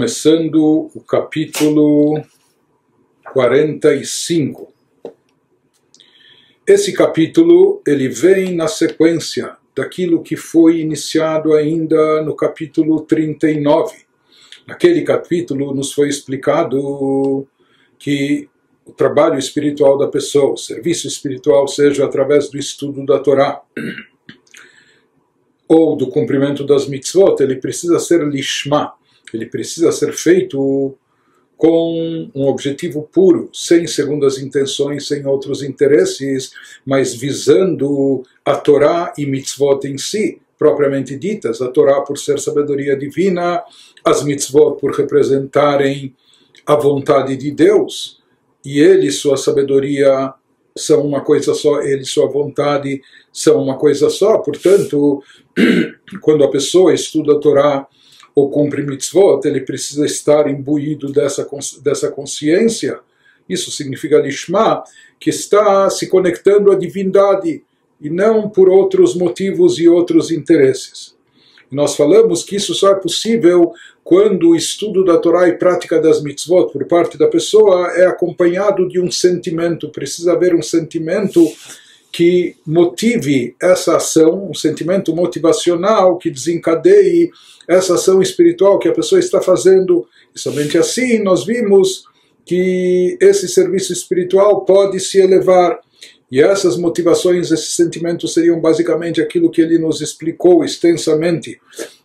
começando o capítulo 45. Esse capítulo ele vem na sequência daquilo que foi iniciado ainda no capítulo 39. Naquele capítulo nos foi explicado que o trabalho espiritual da pessoa, o serviço espiritual, seja através do estudo da Torá ou do cumprimento das mitzvot, ele precisa ser lishma, ele precisa ser feito com um objetivo puro, sem segundas intenções, sem outros interesses, mas visando a Torá e mitzvot em si, propriamente ditas, a Torá por ser sabedoria divina, as mitzvot por representarem a vontade de Deus, e ele, sua sabedoria, são uma coisa só, ele, sua vontade, são uma coisa só. Portanto, quando a pessoa estuda a Torá ou cumpre mitzvot, ele precisa estar imbuído dessa, dessa consciência. Isso significa lishma, que está se conectando à divindade e não por outros motivos e outros interesses. Nós falamos que isso só é possível quando o estudo da Torá e prática das mitzvot por parte da pessoa é acompanhado de um sentimento, precisa haver um sentimento que motive essa ação, um sentimento motivacional que desencadeie essa ação espiritual que a pessoa está fazendo. E somente assim nós vimos que esse serviço espiritual pode se elevar. E essas motivações, esses sentimentos seriam basicamente aquilo que ele nos explicou extensamente,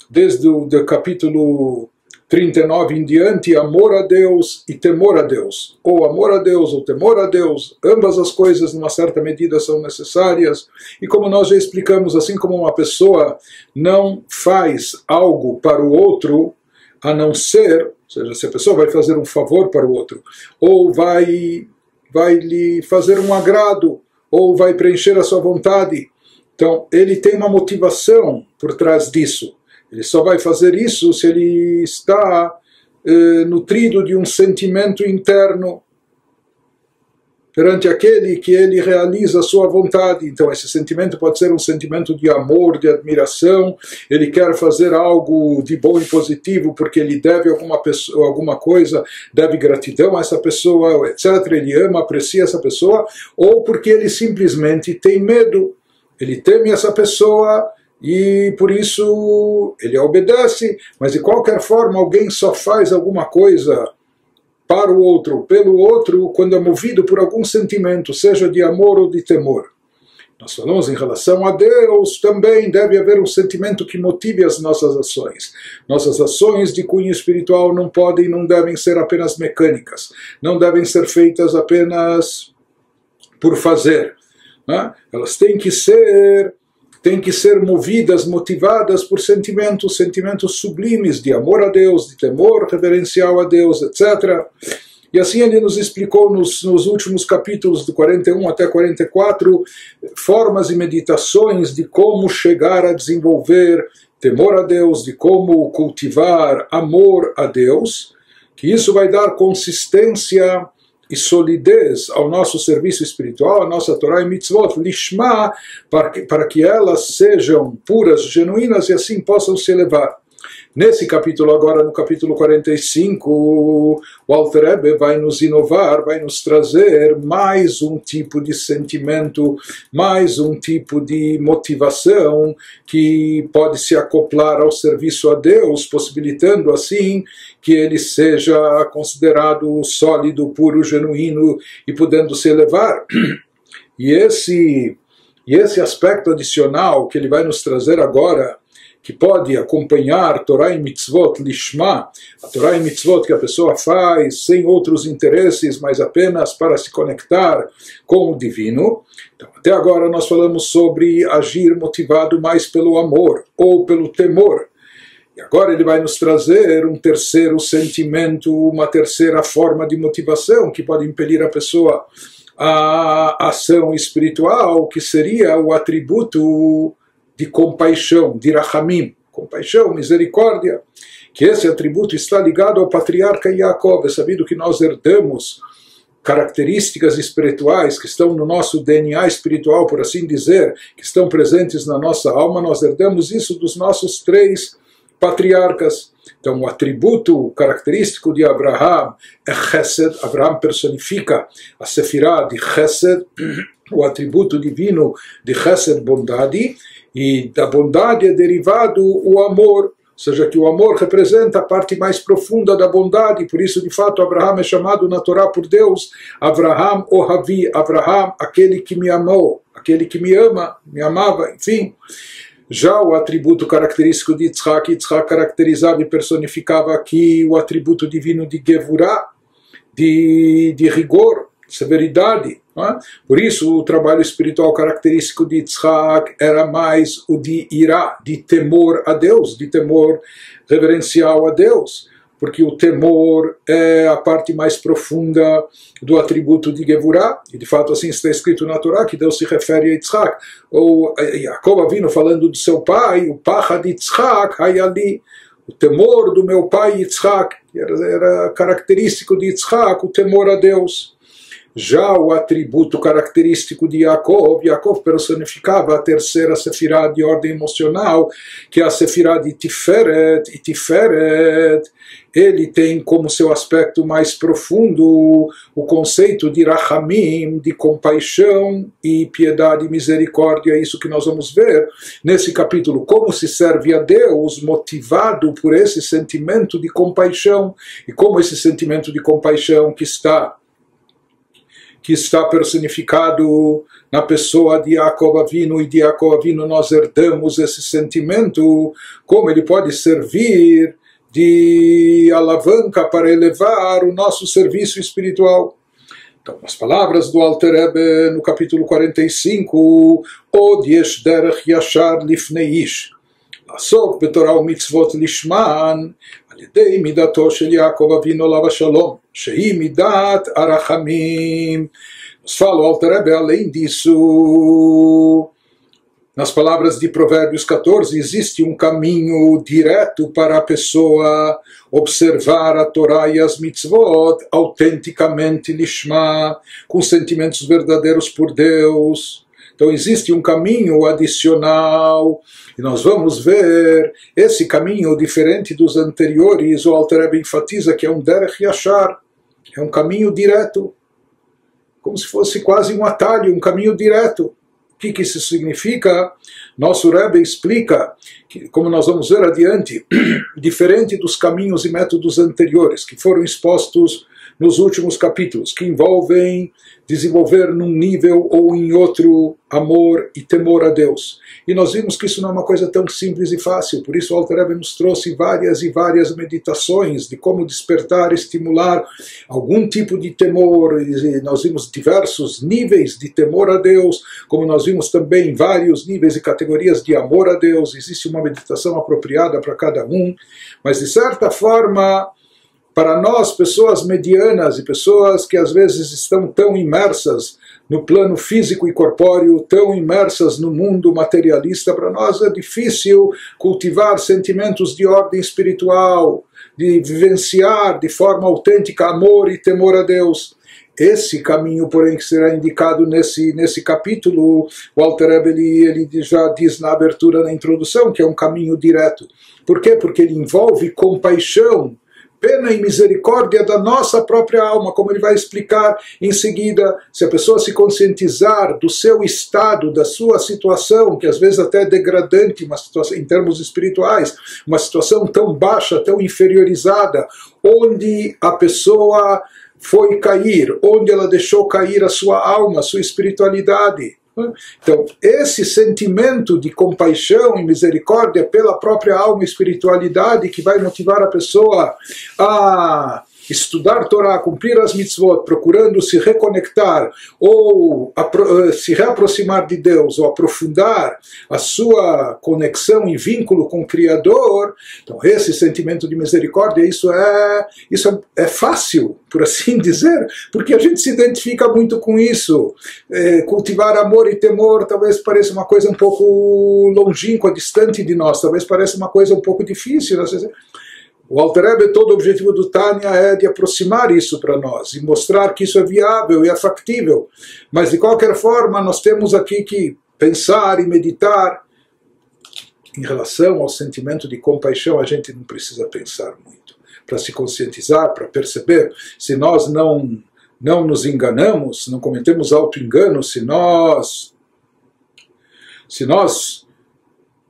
desde o capítulo 39 em diante, amor a Deus e temor a Deus. Ou amor a Deus ou temor a Deus, ambas as coisas, numa certa medida, são necessárias. E como nós já explicamos, assim como uma pessoa não faz algo para o outro, a não ser, ou seja, se a pessoa vai fazer um favor para o outro, ou vai, vai lhe fazer um agrado, ou vai preencher a sua vontade. Então, ele tem uma motivação por trás disso. Ele só vai fazer isso se ele está eh, nutrido de um sentimento interno perante aquele que ele realiza a sua vontade. Então, esse sentimento pode ser um sentimento de amor, de admiração. Ele quer fazer algo de bom e positivo porque ele deve alguma pessoa, alguma coisa, deve gratidão a essa pessoa, etc. Ele ama, aprecia essa pessoa, ou porque ele simplesmente tem medo. Ele teme essa pessoa e por isso ele obedece, mas de qualquer forma alguém só faz alguma coisa para o outro, pelo outro, quando é movido por algum sentimento, seja de amor ou de temor. Nós falamos em relação a Deus, também deve haver um sentimento que motive as nossas ações. Nossas ações de cunho espiritual não podem e não devem ser apenas mecânicas, não devem ser feitas apenas por fazer. Né? Elas têm que ser têm que ser movidas, motivadas por sentimentos, sentimentos sublimes de amor a Deus, de temor reverencial a Deus, etc. E assim ele nos explicou nos, nos, últimos capítulos, do 41 até 44, formas e meditações de como chegar a desenvolver temor a Deus, de como cultivar amor a Deus, que isso vai dar consistência e solidez ao nosso serviço espiritual, a nossa Torá e Mitzvot, lishma, para que, para que elas sejam puras, genuínas e assim possam se elevar. Nesse capítulo, agora no capítulo 45, o Walter Ebbe vai nos inovar, vai nos trazer mais um tipo de sentimento, mais um tipo de motivação que pode se acoplar ao serviço a Deus, possibilitando assim que ele seja considerado sólido, puro, genuíno e podendo se elevar. E esse, e esse aspecto adicional que ele vai nos trazer agora que pode acompanhar Torá e Mitzvot Lishma, a Torá e Mitzvot que a pessoa faz sem outros interesses, mas apenas para se conectar com o divino. Então, até agora nós falamos sobre agir motivado mais pelo amor ou pelo temor. E agora ele vai nos trazer um terceiro sentimento, uma terceira forma de motivação que pode impelir a pessoa à ação espiritual, que seria o atributo de compaixão, de rahamim, compaixão, misericórdia, que esse atributo está ligado ao patriarca Yaakov. É sabido que nós herdamos características espirituais que estão no nosso DNA espiritual, por assim dizer, que estão presentes na nossa alma, nós herdamos isso dos nossos três patriarcas. Então, o atributo característico de Abraham é Chesed. Abraham personifica a Sefirah de Chesed, o atributo divino de Chesed, bondade, e da bondade é derivado o amor. Ou seja, que o amor representa a parte mais profunda da bondade, por isso, de fato, Abraham é chamado na Torá por Deus, Abraham Ohavi, Abraham, aquele que me amou, aquele que me ama, me amava, enfim. Já o atributo característico de Yitzhak, Yitzhak caracterizava e personificava aqui o atributo divino de Gevurah, de, de rigor, severidade. É? Por isso, o trabalho espiritual característico de Yitzhak era mais o de irá, de temor a Deus, de temor reverencial a Deus porque o temor é a parte mais profunda do atributo de Gevurah, e de fato assim está escrito na Torá, que Deus se refere a Yitzhak, ou Jacob vindo falando do seu pai, o Pacha de Yitzhak, Hayali, o temor do meu pai Yitzhak, era, era característico de Yitzhak, o temor a Deus. Já o atributo característico de Yaakov, Yaakov personificava a terceira sefirá de ordem emocional, que é a sefirá de Tiferet, e Tiferet, ele tem como seu aspecto mais profundo o conceito de Rahamim, de compaixão e piedade e misericórdia, é isso que nós vamos ver nesse capítulo, como se serve a Deus motivado por esse sentimento de compaixão, e como esse sentimento de compaixão que está que está personificado na pessoa de Jacob Avino e de Jacob Avino nós herdamos esse sentimento, como ele pode servir de alavanca para elevar o nosso serviço espiritual. Então, as palavras do Alter Rebbe no capítulo 45, Od yesh derech yashar lifnei ish, לעסוק בתורה ומצוות לשמן על ידי מידתו של יעקב אבינו עליו השלום, שהיא מידת הרחמים. Nos fala o Alter Rebbe, além disso, nas palavras de Provérbios 14, existe um caminho direto para a pessoa observar a Torá e as mitzvot autenticamente lishma, com sentimentos verdadeiros por Deus. então existe um caminho adicional e nós vamos ver esse caminho diferente dos anteriores. O Alter Rebbe enfatiza que é um derech yashar, é um caminho direto, como se fosse quase um atalho, um caminho direto. O que, que isso significa? Nosso Rebbe explica, que, como nós vamos ver adiante, diferente dos caminhos e métodos anteriores que foram expostos nos últimos capítulos, que envolvem desenvolver num nível ou em outro amor e temor a Deus. E nós vimos que isso não é uma coisa tão simples e fácil, por isso o Alter nos trouxe várias e várias meditações de como despertar, estimular algum tipo de temor. E nós vimos diversos níveis de temor a Deus, como nós vimos também vários níveis e categorias de amor a Deus. Existe uma meditação apropriada para cada um, mas de certa forma para nós, pessoas medianas e pessoas que às vezes estão tão imersas no plano físico e corpóreo, tão imersas no mundo materialista, para nós é difícil cultivar sentimentos de ordem espiritual, de vivenciar de forma autêntica amor e temor a Deus. Esse caminho, porém, que será indicado nesse, nesse capítulo, o Alter ele, ele já diz na abertura, na introdução, que é um caminho direto. Por quê? Porque ele envolve compaixão pena e misericórdia da nossa própria alma, como ele vai explicar em seguida. Se a pessoa se conscientizar do seu estado, da sua situação, que às vezes até é degradante, uma situação em termos espirituais, uma situação tão baixa, tão inferiorizada, onde a pessoa foi cair, onde ela deixou cair a sua alma, a sua espiritualidade então, esse sentimento de compaixão e misericórdia pela própria alma e espiritualidade que vai motivar a pessoa a estudar Torá, cumprir as mitzvot, procurando se reconectar ou eh, se reaproximar de Deus ou aprofundar a sua conexão e vínculo com o Criador, então esse sentimento de misericórdia, isso é, isso é fácil, por assim dizer, porque a gente se identifica muito com isso. É, cultivar amor e temor talvez pareça uma coisa um pouco longínqua, distante de nós, talvez pareça uma coisa um pouco difícil. Vezes, o Alter Rebbe, todo o objetivo do Tânia é de aproximar isso para nós e mostrar que isso é viável e é factível. Mas de qualquer forma, nós temos aqui que pensar e meditar em relação ao sentimento de compaixão, a gente não precisa pensar muito para se conscientizar, para perceber. Se nós não, não nos enganamos, não cometemos auto-engano, se nós, se nós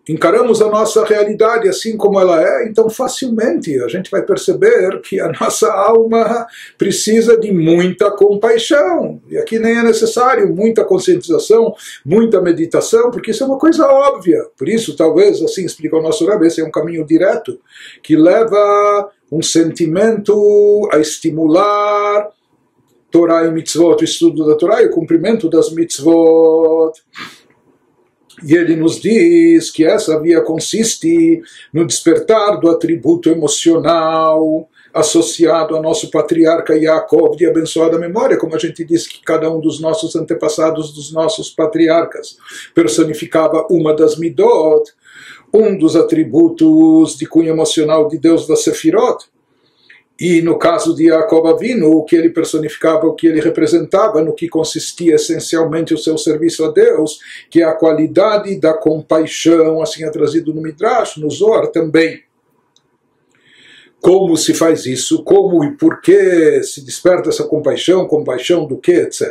encaramos a nossa realidade assim como ela é, então facilmente a gente vai perceber que a nossa alma precisa de muita compaixão. E aqui nem é necessário muita conscientização, muita meditação, porque isso é uma coisa óbvia. Por isso, talvez, assim explica o nosso Rebbe, esse é um caminho direto que leva um sentimento a estimular Torah e mitzvot, o estudo da Torá e o cumprimento das mitzvot. E ele nos diz que essa via consiste no despertar do atributo emocional associado ao nosso patriarca Yaakov de abençoada memória, como a gente disse que cada um dos nossos antepassados, dos nossos patriarcas, personificava uma das midot, um dos atributos de cunho emocional de Deus da Sefirot. E no caso de Jacob Avinu, o que ele personificava, o que ele representava, no que consistia essencialmente o seu serviço a Deus, que é a qualidade da compaixão, assim é trazido no Midrash, no Zohar também. Como se faz isso? Como e por que se desperta essa compaixão? Compaixão do que, etc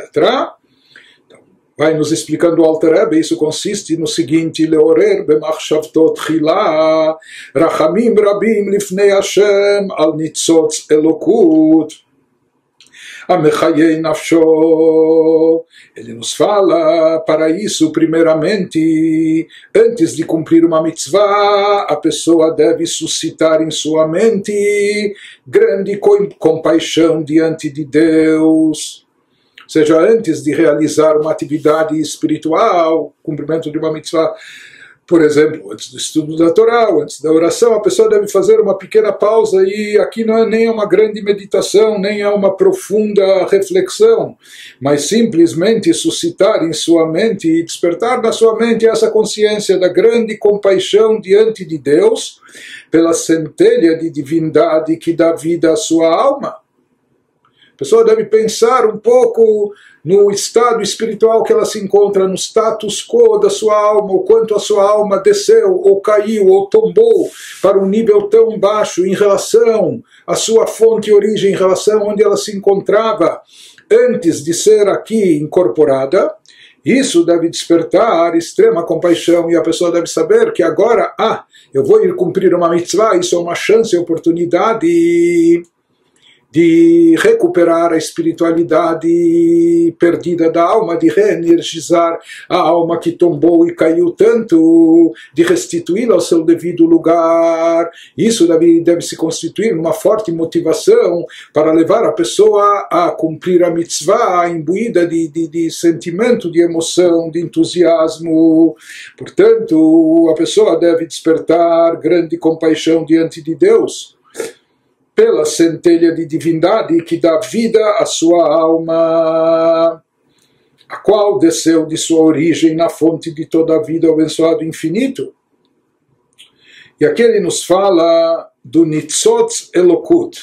vai nos explicando o Alter Rebbe, isso consiste no seguinte, Leorer b'machshavtot chila, rachamim rabim lifnei Hashem al nitzotz elokut. Amechayei Nafsho. Ele nos fala para isso, primeiramente, antes de cumprir uma mitzvah, a pessoa deve suscitar em sua mente grande compaixão diante de Deus seja antes de realizar uma atividade espiritual, cumprimento de uma mitzvah, por exemplo, antes do estudo da Torá, antes da oração, a pessoa deve fazer uma pequena pausa e aqui não é nem uma grande meditação, nem é uma profunda reflexão, mas simplesmente suscitar em sua mente e despertar na sua mente essa consciência da grande compaixão diante de Deus pela centelha de divindade que dá vida à sua alma. A pessoa deve pensar um pouco no estado espiritual que ela se encontra, no status quo da sua alma, o quanto a sua alma desceu, ou caiu, ou tombou para um nível tão baixo em relação à sua fonte e origem, em relação onde ela se encontrava antes de ser aqui incorporada. Isso deve despertar extrema compaixão e a pessoa deve saber que agora, ah, eu vou ir cumprir uma mitzvah, isso é uma chance, oportunidade de recuperar a espiritualidade perdida da alma, de reenergizar a alma que tombou e caiu tanto, de restituí-la ao seu devido lugar. Isso deve, deve se constituir uma forte motivação para levar a pessoa a cumprir a mitzvah imbuída de, de, de sentimento, de emoção, de entusiasmo. Portanto, a pessoa deve despertar grande compaixão diante de Deus pela centelha de divindade que dá vida à sua alma, a qual desceu de sua origem na fonte de toda a vida, abençoado infinito. E aqui ele nos fala do Nitzotz Elokut.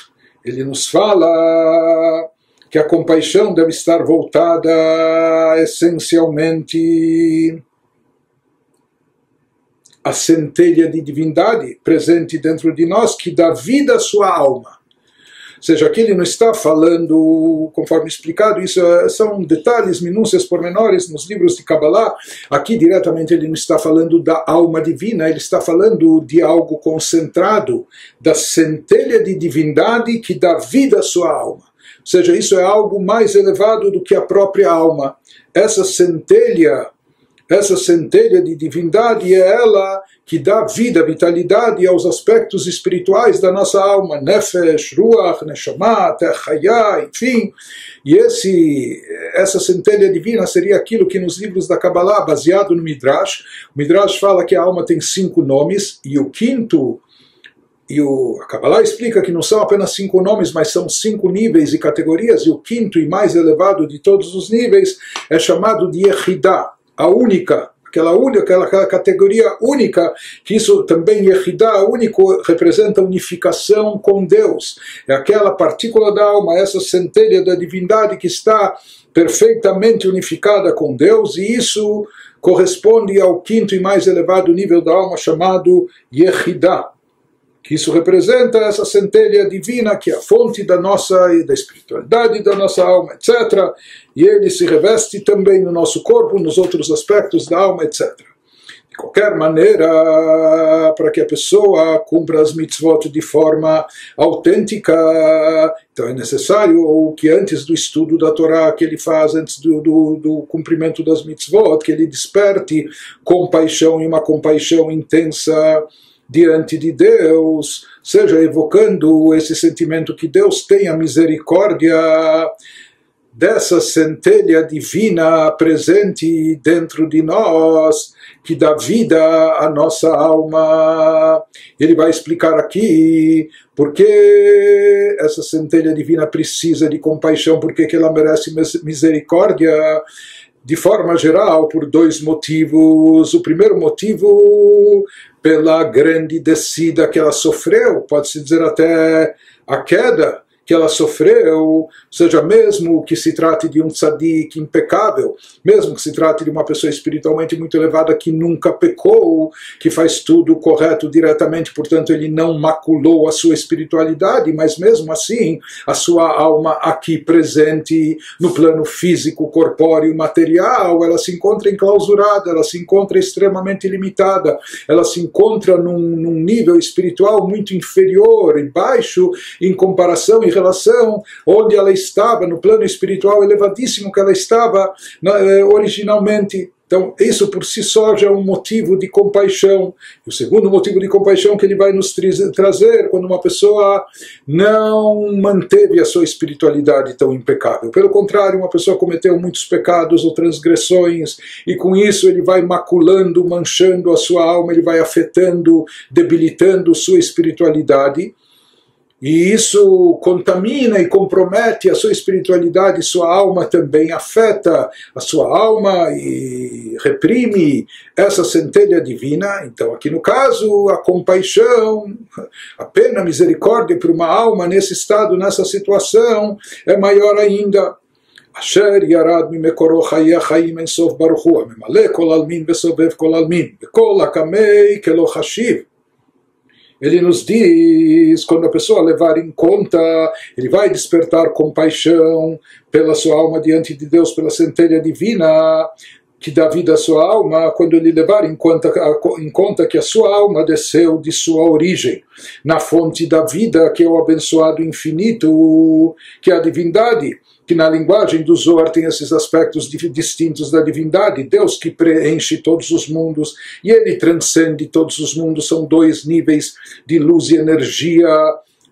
Ele nos fala que a compaixão deve estar voltada essencialmente a centelha de divindade presente dentro de nós que dá vida à sua alma. Ou seja, aqui ele não está falando, conforme explicado, isso é, são detalhes, minúcias, pormenores nos livros de Kabbalah. Aqui diretamente ele não está falando da alma divina, ele está falando de algo concentrado, da centelha de divindade que dá vida à sua alma. Ou seja, isso é algo mais elevado do que a própria alma. Essa centelha essa centelha de divindade é ela que dá vida, vitalidade aos aspectos espirituais da nossa alma, Nefesh, Ruach, Neshama, Techaya, enfim. E esse, essa centelha divina seria aquilo que nos livros da Kabbalah, baseado no Midrash, o Midrash fala que a alma tem cinco nomes, e o quinto e o, a Kabbalah explica que não são apenas cinco nomes, mas são cinco níveis e categorias, e o quinto e mais elevado de todos os níveis é chamado de Yehidah, a única, aquela única, aquela, aquela categoria única, que isso também Yehidah, único, representa unificação com Deus. É aquela partícula da alma, essa centelha da divindade que está perfeitamente unificada com Deus, e isso corresponde ao quinto e mais elevado nível da alma chamado Yehidah, isso representa essa centelha divina que é a fonte da nossa da espiritualidade da nossa alma, etc. E ele se reveste também no nosso corpo, nos outros aspectos da alma, etc. De qualquer maneira, para que a pessoa cumpra as mitzvot de forma autêntica, então é necessário o que antes do estudo da Torá que ele faz, antes do, do, do cumprimento das mitzvot, que ele desperte compaixão e uma compaixão intensa diante de Deus, seja evocando esse sentimento que Deus tem a misericórdia dessa centelha divina presente dentro de nós, que dá vida à nossa alma. Ele vai explicar aqui por que essa centelha divina precisa de compaixão, por que ela merece misericórdia. De forma geral, por dois motivos. O primeiro motivo, pela grande descida que ela sofreu, pode-se dizer até a queda que ela sofreu, seja mesmo que se trate de um tzadik impecável, mesmo que se trate de uma pessoa espiritualmente muito elevada que nunca pecou, que faz tudo correto diretamente, portanto ele não maculou a sua espiritualidade, mas mesmo assim a sua alma aqui presente no plano físico, corpóreo, material, ela se encontra enclausurada, ela se encontra extremamente limitada, ela se encontra num, num nível espiritual muito inferior e baixo em comparação relação onde ela estava, no plano espiritual elevadíssimo que ela estava eh, originalmente. Então, isso por si só já é um motivo de compaixão. O segundo motivo de compaixão que ele vai nos trazer quando uma pessoa não manteve a sua espiritualidade tão impecável. Pelo contrário, uma pessoa cometeu muitos pecados ou transgressões, e com isso ele vai maculando, manchando a sua alma, ele vai afetando, debilitando sua espiritualidade e isso contamina e compromete a sua espiritualidade, sua alma também afeta a sua alma e reprime essa centelha divina. Então, aqui no caso, a compaixão, a pena, a misericórdia para uma alma nesse estado, nessa situação, é maior ainda. אשר ירד ממקורו חיי החיים אין סוף ברוך הוא, הממלא כל עלמין וסובב כל עלמין, וכל הקמי כלא חשיב ele nos diz, quando a pessoa levar em conta, ele vai despertar compaixão pela sua alma diante de Deus, pela centelha divina, que dá vida à sua alma, quando ele levar em conta, em conta que a sua alma desceu de sua origem, na fonte da vida, que é o abençoado infinito, que é a divindade que na linguagem do Zohar tem esses aspectos distintos da divindade, Deus que preenche todos os mundos e ele transcende todos os mundos, são dois níveis de luz e energia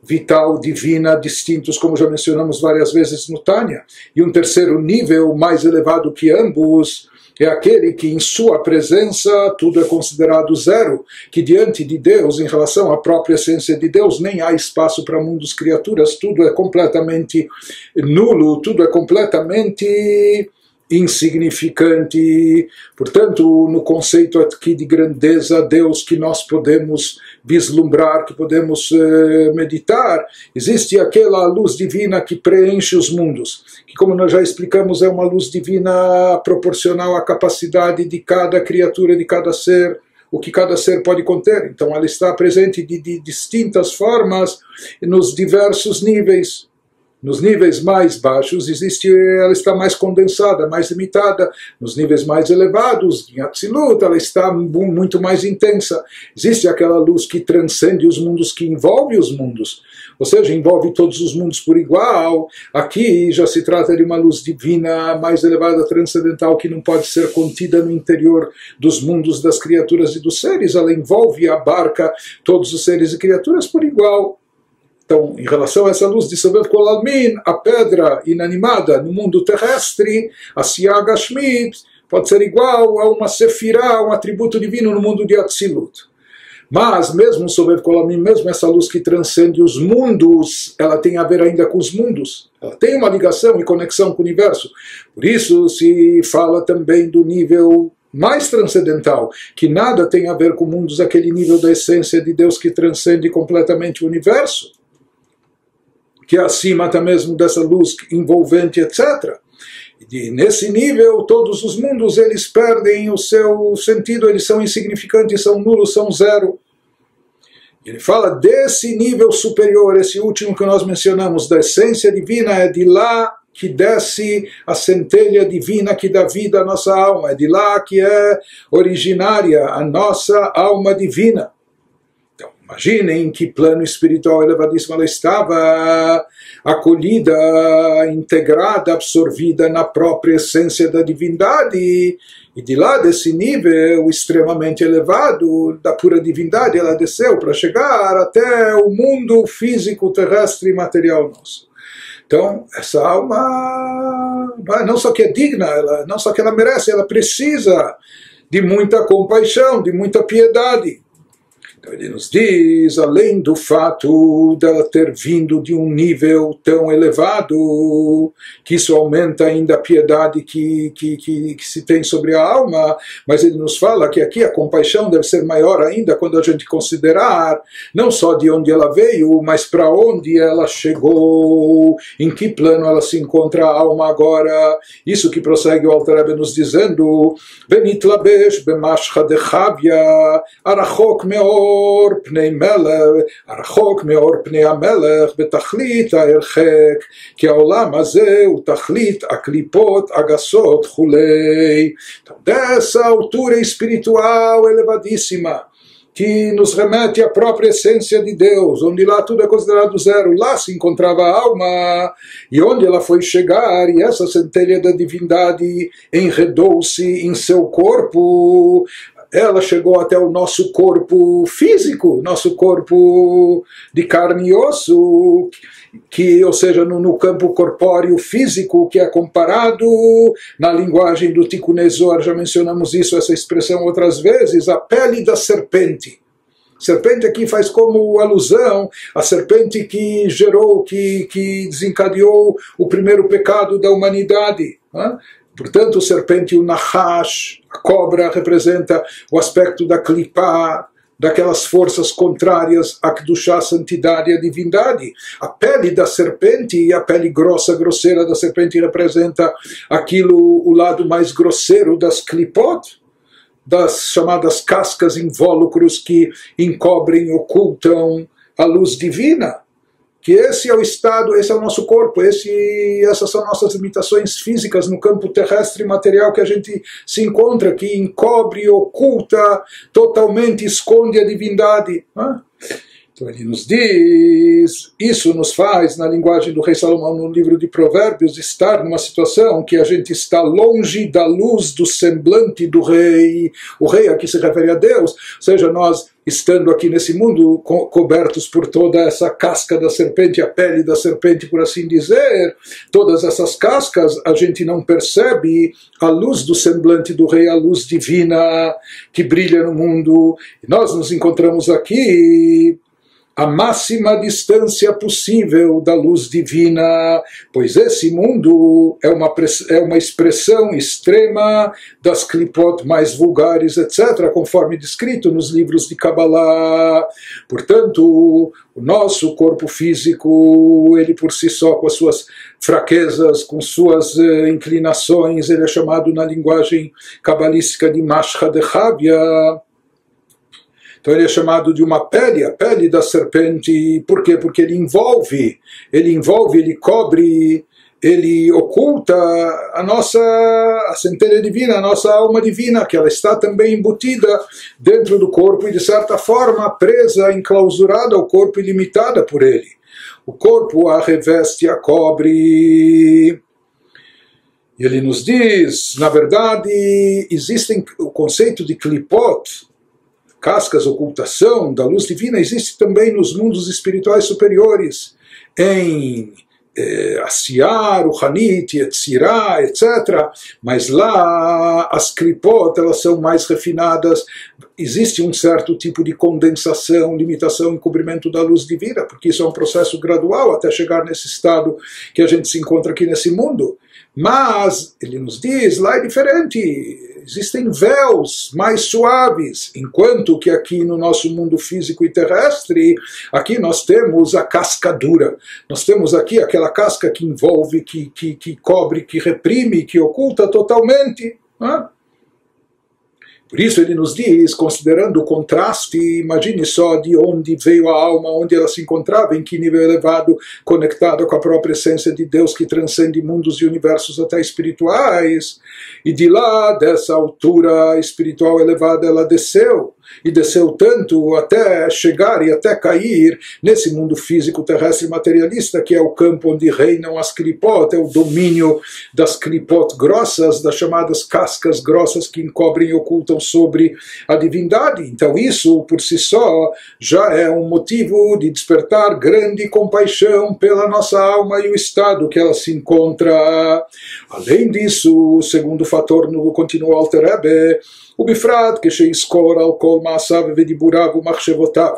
vital, divina, distintos, como já mencionamos várias vezes no Tânia. E um terceiro nível, mais elevado que ambos, é aquele que em sua presença tudo é considerado zero, que diante de Deus, em relação à própria essência de Deus, nem há espaço para mundos criaturas, tudo é completamente nulo, tudo é completamente insignificante. Portanto, no conceito aqui de grandeza, Deus que nós podemos vislumbrar, que podemos uh, meditar, existe aquela luz divina que preenche os mundos, que, como nós já explicamos, é uma luz divina proporcional à capacidade de cada criatura, de cada ser o que cada ser pode conter. Então, ela está presente de, de distintas formas nos diversos níveis. Nos níveis mais baixos existe, ela está mais condensada, mais limitada. Nos níveis mais elevados, em Atzilut, ela está muito mais intensa. Existe aquela luz que transcende os mundos, que envolve os mundos. Ou seja, envolve todos os mundos por igual. Aqui já se trata de uma luz divina mais elevada, transcendental, que não pode ser contida no interior dos mundos das criaturas e dos seres. Ela envolve e abarca todos os seres e criaturas por igual. Então, em relação a essa luz de Sobev Kolalmin, a pedra inanimada no mundo terrestre, a Siaga Schmidt, pode ser igual a uma Sefirah, um atributo divino no mundo de Atzilut. Mas, mesmo Sobev Kolalmin, mesmo essa luz que transcende os mundos, ela tem a ver ainda com os mundos. Ela tem uma ligação e conexão com o universo. Por isso se fala também do nível mais transcendental, que nada tem a ver com mundos, aquele nível da essência de Deus que transcende completamente o universo que é acima até mesmo dessa luz envolvente, etc. E nesse nível, todos os mundos eles perdem o seu sentido, eles são insignificantes, são nulos, são zero. Ele fala desse nível superior, esse último que nós mencionamos, da essência divina, é de lá que desce a centelha divina que dá vida à nossa alma, é de lá que é originária a nossa alma divina. Imaginem que plano espiritual elevadíssimo ela estava acolhida, integrada, absorvida na própria essência da divindade. E de lá desse nível extremamente elevado da pura divindade, ela desceu para chegar até o mundo físico, terrestre e material nosso. Então, essa alma não só que é digna, ela, não só que ela merece, ela precisa de muita compaixão, de muita piedade. Então ele nos diz, além do fato dela ter vindo de um nível tão elevado, que isso aumenta ainda a piedade que, que, que, que, se tem sobre a alma, mas ele nos fala que aqui a compaixão deve ser maior ainda quando a gente considerar não só de onde ela veio, mas para onde ela chegou, em que plano ela se encontra a alma agora. Isso que prossegue o Alter nos dizendo, Benit labesh bemashcha de arachok meor מאור פני מלך, הרחוק מאור פני המלך בתכלית ההרחק, כי העולם הזה הוא תכלית הקליפות הגסות כולי. Dessa altura espiritual elevadíssima, que nos remete à própria essência de Deus, onde lá tudo é considerado zero. Lá se encontrava a alma, e onde ela foi chegar, e essa centelha da divindade enredou-se em seu corpo, ela chegou até o nosso corpo físico, nosso corpo de carne e osso, que, ou seja, no, no campo corpóreo físico, que é comparado na linguagem do Tikkun já mencionamos isso, essa expressão outras vezes, a pele da serpente. Serpente aqui faz como alusão à serpente que gerou, que, que desencadeou o primeiro pecado da humanidade. Né? Portanto, o serpente, o nahash, a cobra, representa o aspecto da clipá, daquelas forças contrárias à a santidade e a divindade. A pele da serpente e a pele grossa, grosseira da serpente representa aquilo, o lado mais grosseiro das clipot, das chamadas cascas invólucros que encobrem, ocultam a luz divina que esse é o estado, esse é o nosso corpo, esse, essas são nossas limitações físicas no campo terrestre material que a gente se encontra, que encobre, oculta, totalmente esconde a divindade. Né? Então ele nos diz, isso nos faz, na linguagem do rei Salomão, no livro de Provérbios, estar numa situação que a gente está longe da luz do semblante do rei. O rei aqui se refere a Deus, ou seja, nós estando aqui nesse mundo co cobertos por toda essa casca da serpente, a pele da serpente, por assim dizer, todas essas cascas, a gente não percebe a luz do semblante do rei, a luz divina que brilha no mundo. E nós nos encontramos aqui a máxima distância possível da luz divina, pois esse mundo é uma, é uma expressão extrema das clipot mais vulgares, etc., conforme descrito nos livros de Kabbalah. Portanto, o nosso corpo físico, ele por si só, com as suas fraquezas, com suas uh, inclinações, ele é chamado na linguagem cabalística de Mashcha de Chavia então ele é chamado de uma pele, a pele da serpente. Por quê? Porque ele envolve, ele envolve, ele cobre, ele oculta a nossa a centelha divina, a nossa alma divina, que ela está também embutida dentro do corpo e de certa forma presa, enclausurada ao corpo e limitada por ele. O corpo a reveste, a cobre. Ele nos diz, na verdade, existem o conceito de klipot, cascas, ocultação da luz divina existe também nos mundos espirituais superiores, em eh, Asiar, Yetzirah, etc. Mas lá as Kripot elas são mais refinadas. Existe um certo tipo de condensação, limitação, encobrimento da luz divina, porque isso é um processo gradual até chegar nesse estado que a gente se encontra aqui nesse mundo Mas, ele nos diz, lá é diferente existem véus mais suaves, enquanto que aqui no nosso mundo físico e terrestre, aqui nós temos a casca dura. Nós temos aqui aquela casca que envolve, que, que, que cobre, que reprime, que oculta totalmente. Né? Por isso ele nos diz, considerando o contraste, imagine só de onde veio a alma, onde ela se encontrava, em que nível elevado, conectado com a própria essência de Deus que transcende mundos e universos até espirituais. E de lá, dessa altura espiritual elevada, ela desceu e desceu tanto até chegar e até cair nesse mundo físico terrestre materialista que é o campo onde reinam as kripot, é o domínio das kripot grossas, das chamadas cascas grossas que encobrem e ocultam sobre a divindade. Então isso por si só já é um motivo de despertar grande compaixão pela nossa alma e o estado que ela se encontra. Além disso, segundo o fator no continuo Alter Rebbe, o Bifrat, que se escora ao מעשיו ודיבוריו ומחשבותיו.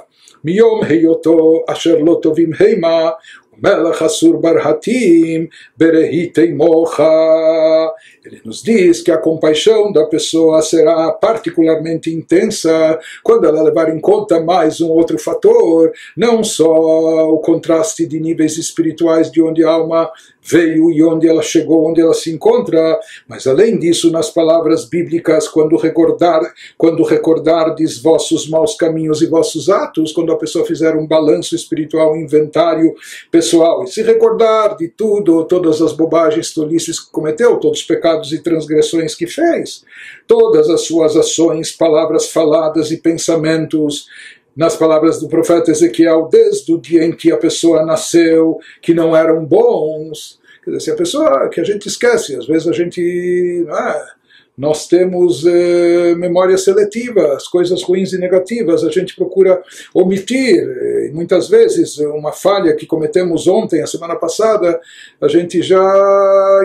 מיום היותו אשר לא טובים המה ומלך אסור ברהטים ברהיטי מוחה Ele nos diz que a compaixão da pessoa será particularmente intensa quando ela levar em conta mais um outro fator, não só o contraste de níveis espirituais de onde a alma veio e onde ela chegou, onde ela se encontra, mas além disso, nas palavras bíblicas, quando recordar, quando recordardes vossos maus caminhos e vossos atos, quando a pessoa fizer um balanço espiritual, um inventário pessoal, e se recordar de tudo, todas as bobagens, tolices que cometeu, todos os pecados pecados e transgressões que fez, todas as suas ações, palavras faladas e pensamentos, nas palavras do profeta Ezequiel, desde o dia em que a pessoa nasceu, que não eram bons. Quer dizer, se a pessoa que a gente esquece, às vezes a gente. É, nós temos eh, memória seletiva, as coisas ruins e negativas a gente procura omitir. E muitas vezes, uma falha que cometemos ontem, a semana passada, a gente já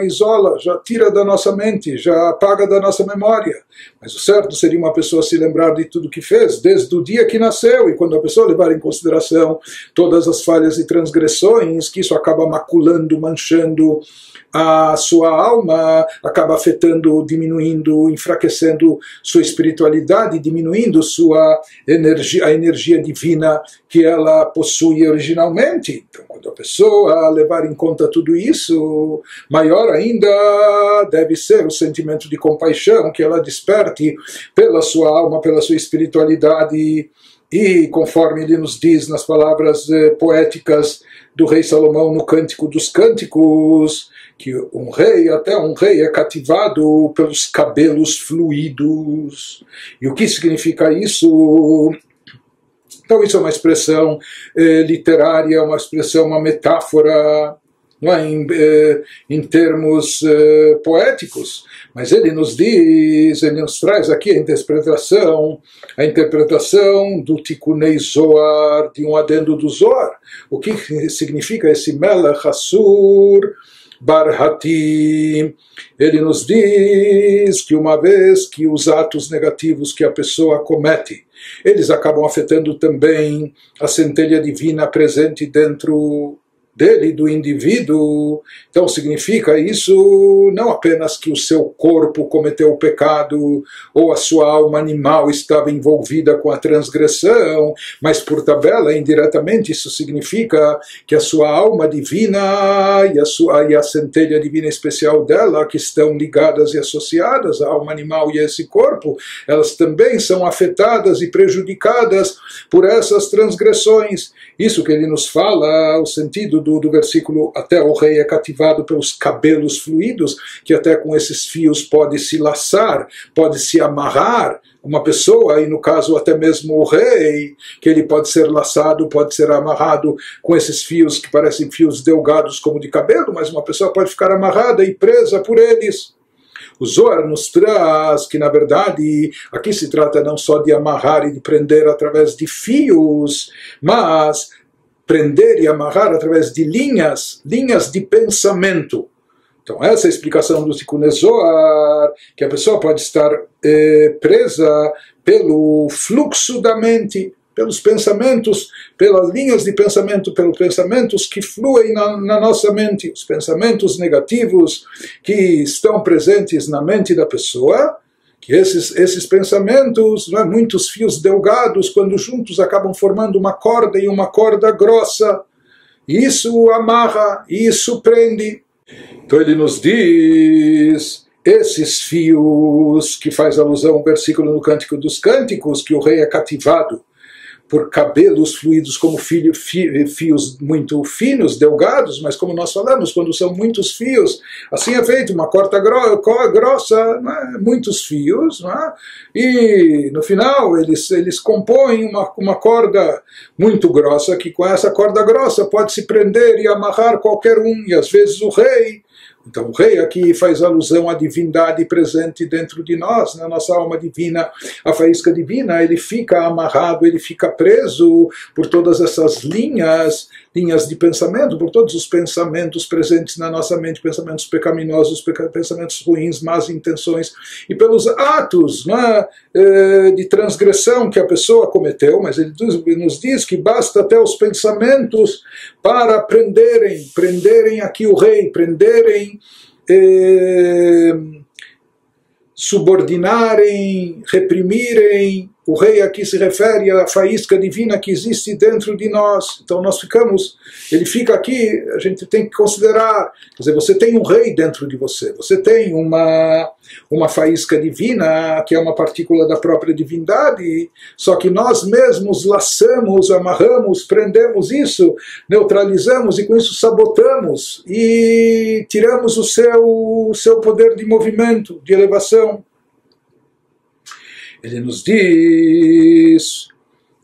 isola, já tira da nossa mente, já apaga da nossa memória. Mas o certo seria uma pessoa se lembrar de tudo que fez, desde o dia que nasceu, e quando a pessoa levar em consideração todas as falhas e transgressões, que isso acaba maculando, manchando a sua alma acaba afetando, diminuindo, enfraquecendo sua espiritualidade, diminuindo sua energia, a energia divina que ela possui originalmente. Então, quando a pessoa levar em conta tudo isso, maior ainda deve ser o sentimento de compaixão que ela desperte pela sua alma, pela sua espiritualidade. E conforme ele nos diz nas palavras eh, poéticas do rei Salomão no Cântico dos Cânticos, que um rei, até um rei, é cativado pelos cabelos fluidos. E o que significa isso? Então, isso é uma expressão eh, literária, uma expressão, uma metáfora não é? em, eh, em termos eh, poéticos, mas ele nos diz, ele nos traz aqui a interpretação, a interpretação do Tikunei Zoar, de um adendo do Zoar. O que significa esse Melech Assur? Barhati, ele nos diz que uma vez que os atos negativos que a pessoa comete, eles acabam afetando também a centelha divina presente dentro dele, do indivíduo. Então significa isso não apenas que o seu corpo cometeu o pecado ou a sua alma animal estava envolvida com a transgressão, mas por tabela, indiretamente, isso significa que a sua alma divina e a, sua, e a centelha divina especial dela, que estão ligadas e associadas à alma animal e a esse corpo, elas também são afetadas e prejudicadas por essas transgressões. Isso que ele nos fala, o sentido do, do versículo até o rei é cativado pelos cabelos fluidos, que até com esses fios pode se laçar, pode se amarrar uma pessoa, e no caso até mesmo o rei, que ele pode ser laçado, pode ser amarrado com esses fios que parecem fios delgados como de cabelo, mas uma pessoa pode ficar amarrada e presa por eles. O Zohar nos traz que, na verdade, aqui se trata não só de amarrar e de prender através de fios, mas prender e amarrar através de linhas, linhas de pensamento. Então, essa é a explicação do Tikkun Zohar, que a pessoa pode estar eh, presa pelo fluxo da mente, pelos pensamentos, pelas linhas de pensamento, pelos pensamentos que fluem na, na nossa mente, os pensamentos negativos que estão presentes na mente da pessoa, que esses, esses pensamentos, é, muitos fios delgados, quando juntos acabam formando uma corda e uma corda grossa. Isso amarra, isso prende. Então ele nos diz esses fios que faz alusão ao versículo no Cântico dos Cânticos, que o rei é cativado por cabelos fluidos como filho, fios muito finos, delgados, mas como nós falamos, quando são muitos fios, assim é feito, uma corda grossa, é? muitos fios, é? e no final eles, eles compõem uma, uma corda muito grossa, que com essa corda grossa pode se prender e amarrar qualquer um, e às vezes o rei então, o rei aqui faz alusão à divindade presente dentro de nós, na nossa alma divina, a faísca divina, ele fica amarrado, ele fica preso por todas essas linhas linhas de pensamento, por todos os pensamentos presentes na nossa mente, pensamentos pecaminosos, pensamentos ruins, más intenções, e pelos atos né, de transgressão que a pessoa cometeu, mas ele nos diz que basta até os pensamentos para prenderem, prenderem aqui o rei, prenderem. Eh, subordinarem, reprimirem, o rei aqui se refere à faísca divina que existe dentro de nós. Então nós ficamos, ele fica aqui, a gente tem que considerar, quer dizer, você tem um rei dentro de você, você tem uma, uma faísca divina, que é uma partícula da própria divindade, só que nós mesmos laçamos, amarramos, prendemos isso, neutralizamos e com isso sabotamos e tiramos o seu, o seu poder de movimento, de elevação. Ele nos diz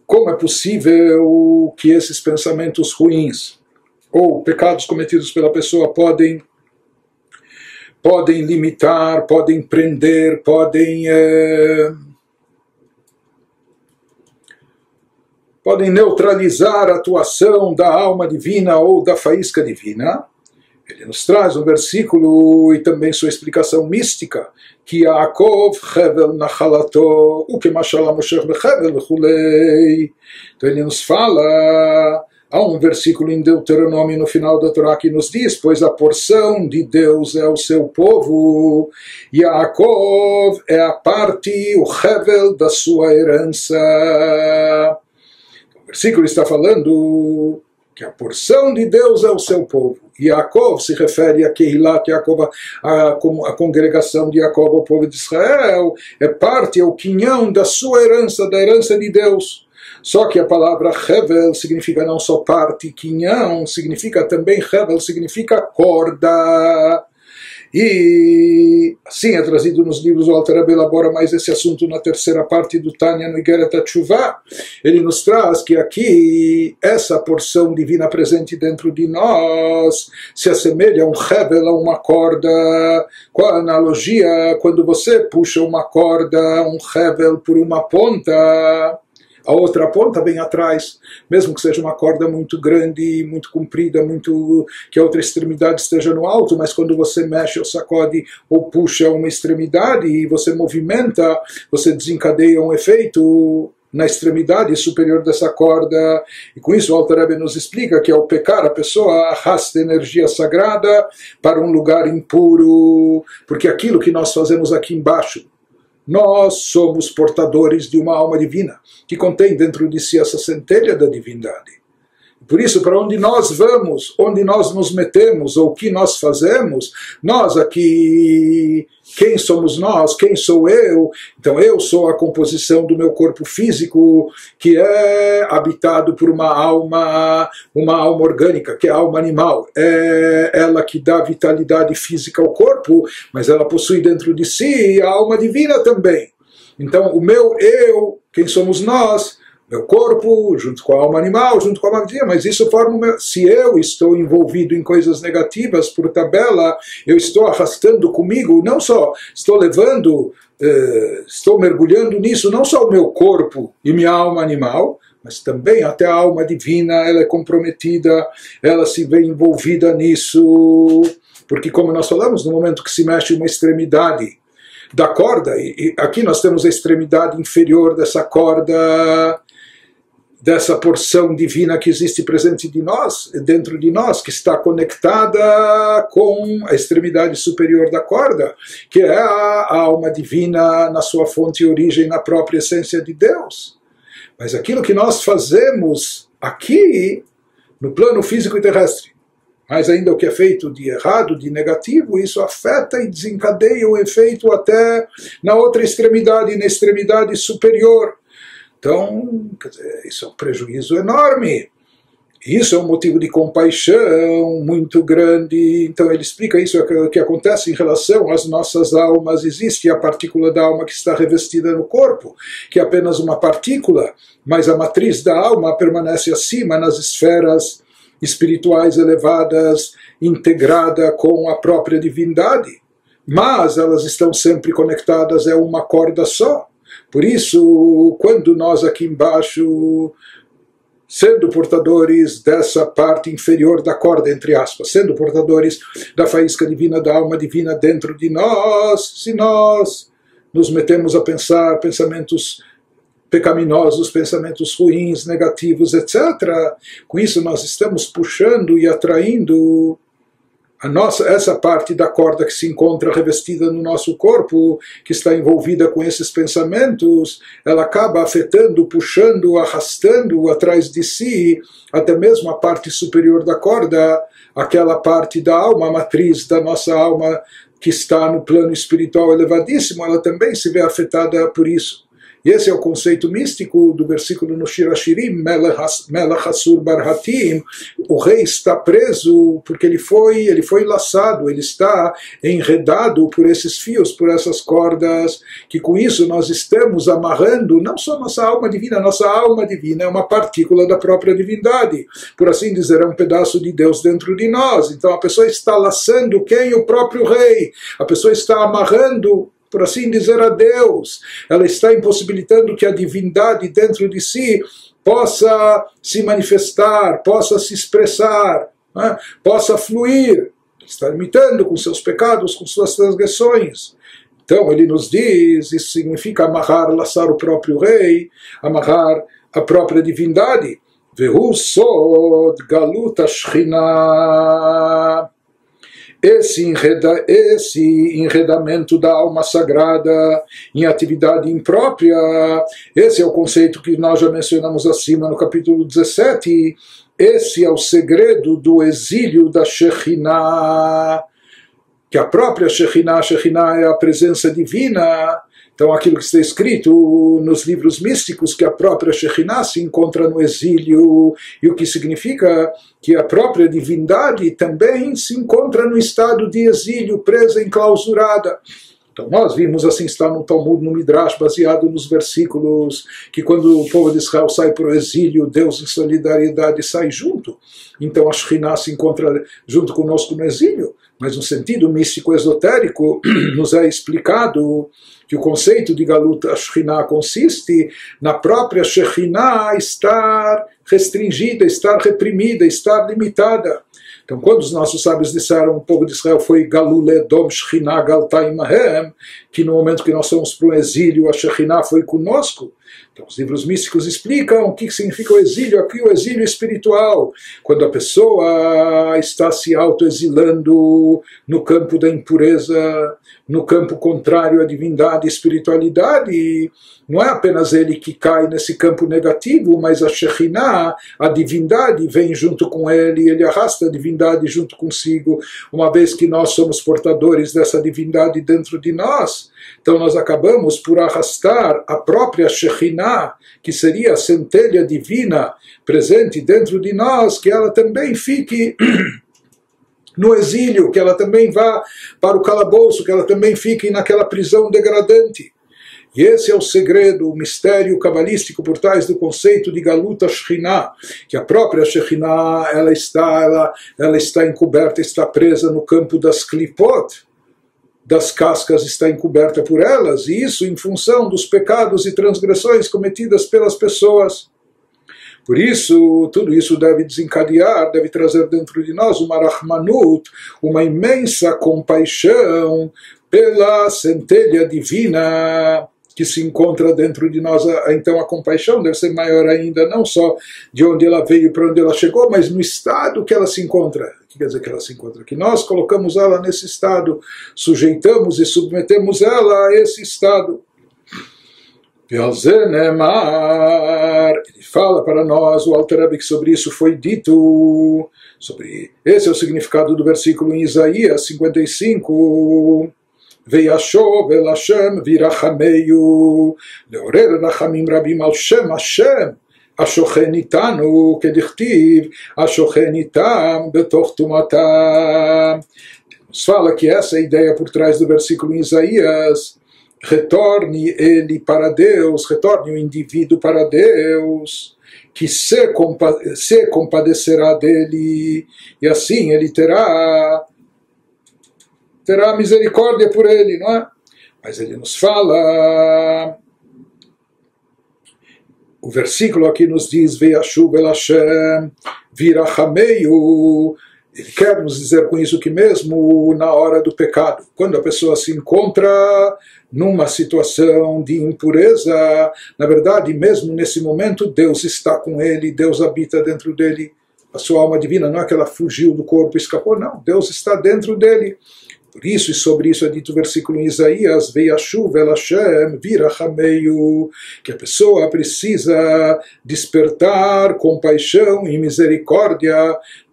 como é possível que esses pensamentos ruins ou pecados cometidos pela pessoa podem podem limitar, podem prender, podem é, podem neutralizar a atuação da alma divina ou da faísca divina. Ele nos traz um versículo e também sua explicação mística, que Yaakov Hevel Nachalato, o que Mashallah Moshech Behevel Hulei. Então ele nos fala, há um versículo em Deuteronômio no final da Torá que nos diz, pois a porção de Deus é o seu povo, e Yaakov é a parte, o Hevel da sua herança. Então, o versículo está falando que a porção de Deus é o seu povo. Yaakov se refere a Kehilat Yaakov, a, a congregação de Yaakov, o povo de Israel, é parte, é o quinhão da sua herança, da herança de Deus. Só que a palavra Hevel significa não só parte, quinhão, significa também Hevel, significa corda. E assim é trazido nos livros, o Alter elabora mais esse assunto na terceira parte do Tânia no Igeret Atshuvah. Ele nos traz que aqui essa porção divina presente dentro de nós se assemelha a um hevel, a uma corda. Qual a analogia? Quando você puxa uma corda, um hevel por uma ponta, a outra ponta vem atrás, mesmo que seja uma corda muito grande, muito comprida, muito que a outra extremidade esteja no alto, mas quando você mexe ou sacode ou puxa uma extremidade e você movimenta, você desencadeia um efeito na extremidade superior dessa corda. E com isso o Alter nos explica que ao pecar a pessoa arrasta energia sagrada para um lugar impuro, porque aquilo que nós fazemos aqui embaixo nós somos portadores de uma alma divina, que contém dentro de si essa centelha da divindade. Por isso, para onde nós vamos, onde nós nos metemos, ou o que nós fazemos, nós aqui, quem somos nós, quem sou eu? Então, eu sou a composição do meu corpo físico, que é habitado por uma alma, uma alma orgânica, que é a alma animal. É ela que dá vitalidade física ao corpo, mas ela possui dentro de si a alma divina também. Então, o meu eu, quem somos nós, meu corpo, junto com a alma animal, junto com a divina, mas isso forma meu. Se eu estou envolvido em coisas negativas por tabela, eu estou arrastando comigo, não só estou levando, eh, estou mergulhando nisso, não só o meu corpo e minha alma animal, mas também até a alma divina, ela é comprometida, ela se vê envolvida nisso, porque como nós falamos, no momento que se mexe uma extremidade da corda, e aqui nós temos a extremidade inferior dessa corda, dessa porção divina que existe presente de nós, dentro de nós, que está conectada com a extremidade superior da corda, que é a alma divina na sua fonte e origem, na própria essência de Deus. Mas aquilo que nós fazemos aqui, no plano físico e terrestre, mais ainda o que é feito de errado, de negativo, isso afeta e desencadeia o efeito até na outra extremidade, na extremidade superior. Então, dizer, isso é um prejuízo enorme. Isso é um motivo de compaixão muito grande. Então ele explica isso o que acontece em relação às nossas almas. Existe a partícula da alma que está revestida no corpo, que é apenas uma partícula, mas a matriz da alma permanece acima nas esferas espirituais elevadas, integrada com a própria divindade. Mas elas estão sempre conectadas, é uma corda só. Por isso, quando nós aqui embaixo, sendo portadores dessa parte inferior da corda, entre aspas, sendo portadores da faísca divina, da alma divina dentro de nós, se nós nos metemos a pensar pensamentos pecaminosos, pensamentos ruins, negativos, etc., com isso nós estamos puxando e atraindo a nossa, essa parte da corda que se encontra revestida no nosso corpo, que está envolvida com esses pensamentos, ela acaba afetando, puxando, arrastando atrás de si, até mesmo a parte superior da corda, aquela parte da alma, matriz da nossa alma que está no plano espiritual elevadíssimo, ela também se vê afetada por isso. E esse é o conceito místico do versículo no Shirashirim, Melech Asur Barhatim, o rei está preso porque ele foi, ele foi laçado, ele está enredado por esses fios, por essas cordas, que com isso nós estamos amarrando não só nossa alma divina, nossa alma divina é uma partícula da própria divindade, por assim dizer, é um pedaço de Deus dentro de nós. Então a pessoa está laçando quem? O próprio rei. A pessoa está amarrando por assim dizer, a Deus. Ela está impossibilitando que a divindade dentro de si possa se manifestar, possa se expressar, né? possa fluir. Está limitando com seus pecados, com suas transgressões. Então ele nos diz, isso significa amarrar, laçar o próprio rei, amarrar a própria divindade. Vehu galuta esse, enreda, esse enredamento da alma sagrada em atividade imprópria, esse é o conceito que nós já mencionamos acima no capítulo 17. Esse é o segredo do exílio da Shekhinah, que a própria Shekhinah, Shekhinah é a presença divina, então, aquilo que está escrito nos livros místicos, que a própria Shekhinah se encontra no exílio, e o que significa que a própria divindade também se encontra no estado de exílio, presa, enclausurada. Então nós vimos assim está no Talmud, no Midrash, baseado nos versículos que quando o povo de Israel sai para o exílio, Deus em solidariedade sai junto. Então a Shekhinah se encontra junto conosco no exílio. Mas no sentido místico esotérico nos é explicado que o conceito de Galut Ashkinah consiste na própria Shekhinah estar restringida, estar reprimida, estar limitada. Então, quando os nossos sábios disseram o povo de Israel foi Galuledom Shekhinah Galtaimahem, que no momento que nós fomos para o exílio, a Shekhinah foi conosco, então, os livros místicos explicam o que significa o exílio, aqui o exílio espiritual, quando a pessoa está se autoexilando no campo da impureza, no campo contrário à divindade e espiritualidade, não é apenas ele que cai nesse campo negativo, mas a Shekhinah, a divindade, vem junto com ele, ele arrasta a divindade junto consigo, uma vez que nós somos portadores dessa divindade dentro de nós. Então nós acabamos por arrastar a própria Shekhinah, que seria a centelha divina presente dentro de nós, que ela também fique no exílio, que ela também vá para o calabouço, que ela também fique naquela prisão degradante. E esse é o segredo, o mistério cabalístico por trás do conceito de Galuta Shekhinah, que a própria Shekhinah ela está, ela, ela está encoberta, está presa no campo das klipot, das cascas está encoberta por elas, e isso em função dos pecados e transgressões cometidas pelas pessoas. Por isso, tudo isso deve desencadear, deve trazer dentro de nós uma rahmanut, uma imensa compaixão pela centelha divina que se encontra dentro de nós. Então a compaixão deve ser maior ainda, não só de onde ela veio para onde ela chegou, mas no estado que ela se encontra. O que quer dizer que ela se encontra? Que nós colocamos ela nesse estado, sujeitamos e submetemos ela a esse estado. Ele fala para nós, o Alter que sobre isso foi dito, sobre esse é o significado do versículo em Isaías 55. וישוב אל השם וירחמהו, לעורר רחמים רבים על שם השם השוכן איתנו, כדכתיב, השוכן איתם בתוך טומאתם. Nos fala que essa é a ideia por trás do versículo em Isaías. Retorne ele para Deus, retorne o indivíduo para Deus, que se, compa se compadecerá dele, e assim ele terá terá misericórdia por ele, não é? Mas ele nos fala. O versículo aqui nos diz: Ve'ashuv el Hashem, virachameyu. Ele quer nos dizer com isso que, mesmo na hora do pecado, quando a pessoa se encontra numa situação de impureza, na verdade, mesmo nesse momento, Deus está com ele, Deus habita dentro dele. A sua alma divina não é que ela fugiu do corpo e escapou, não. Deus está dentro dele. Por isso, e sobre isso é dito o versículo em Isaías, Veiashuv el Hashem virachameyu, que a pessoa precisa despertar compaixão e misericórdia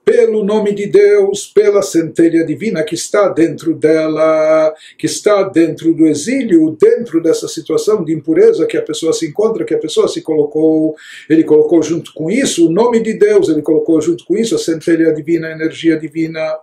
pelo nome de Deus, pela centelha divina que está dentro dela, que está dentro do exílio, dentro dessa situação de impureza que a pessoa se encontra, que a pessoa se colocou, ele colocou junto com isso o nome de Deus, ele colocou junto com isso a centelha divina, a energia divina.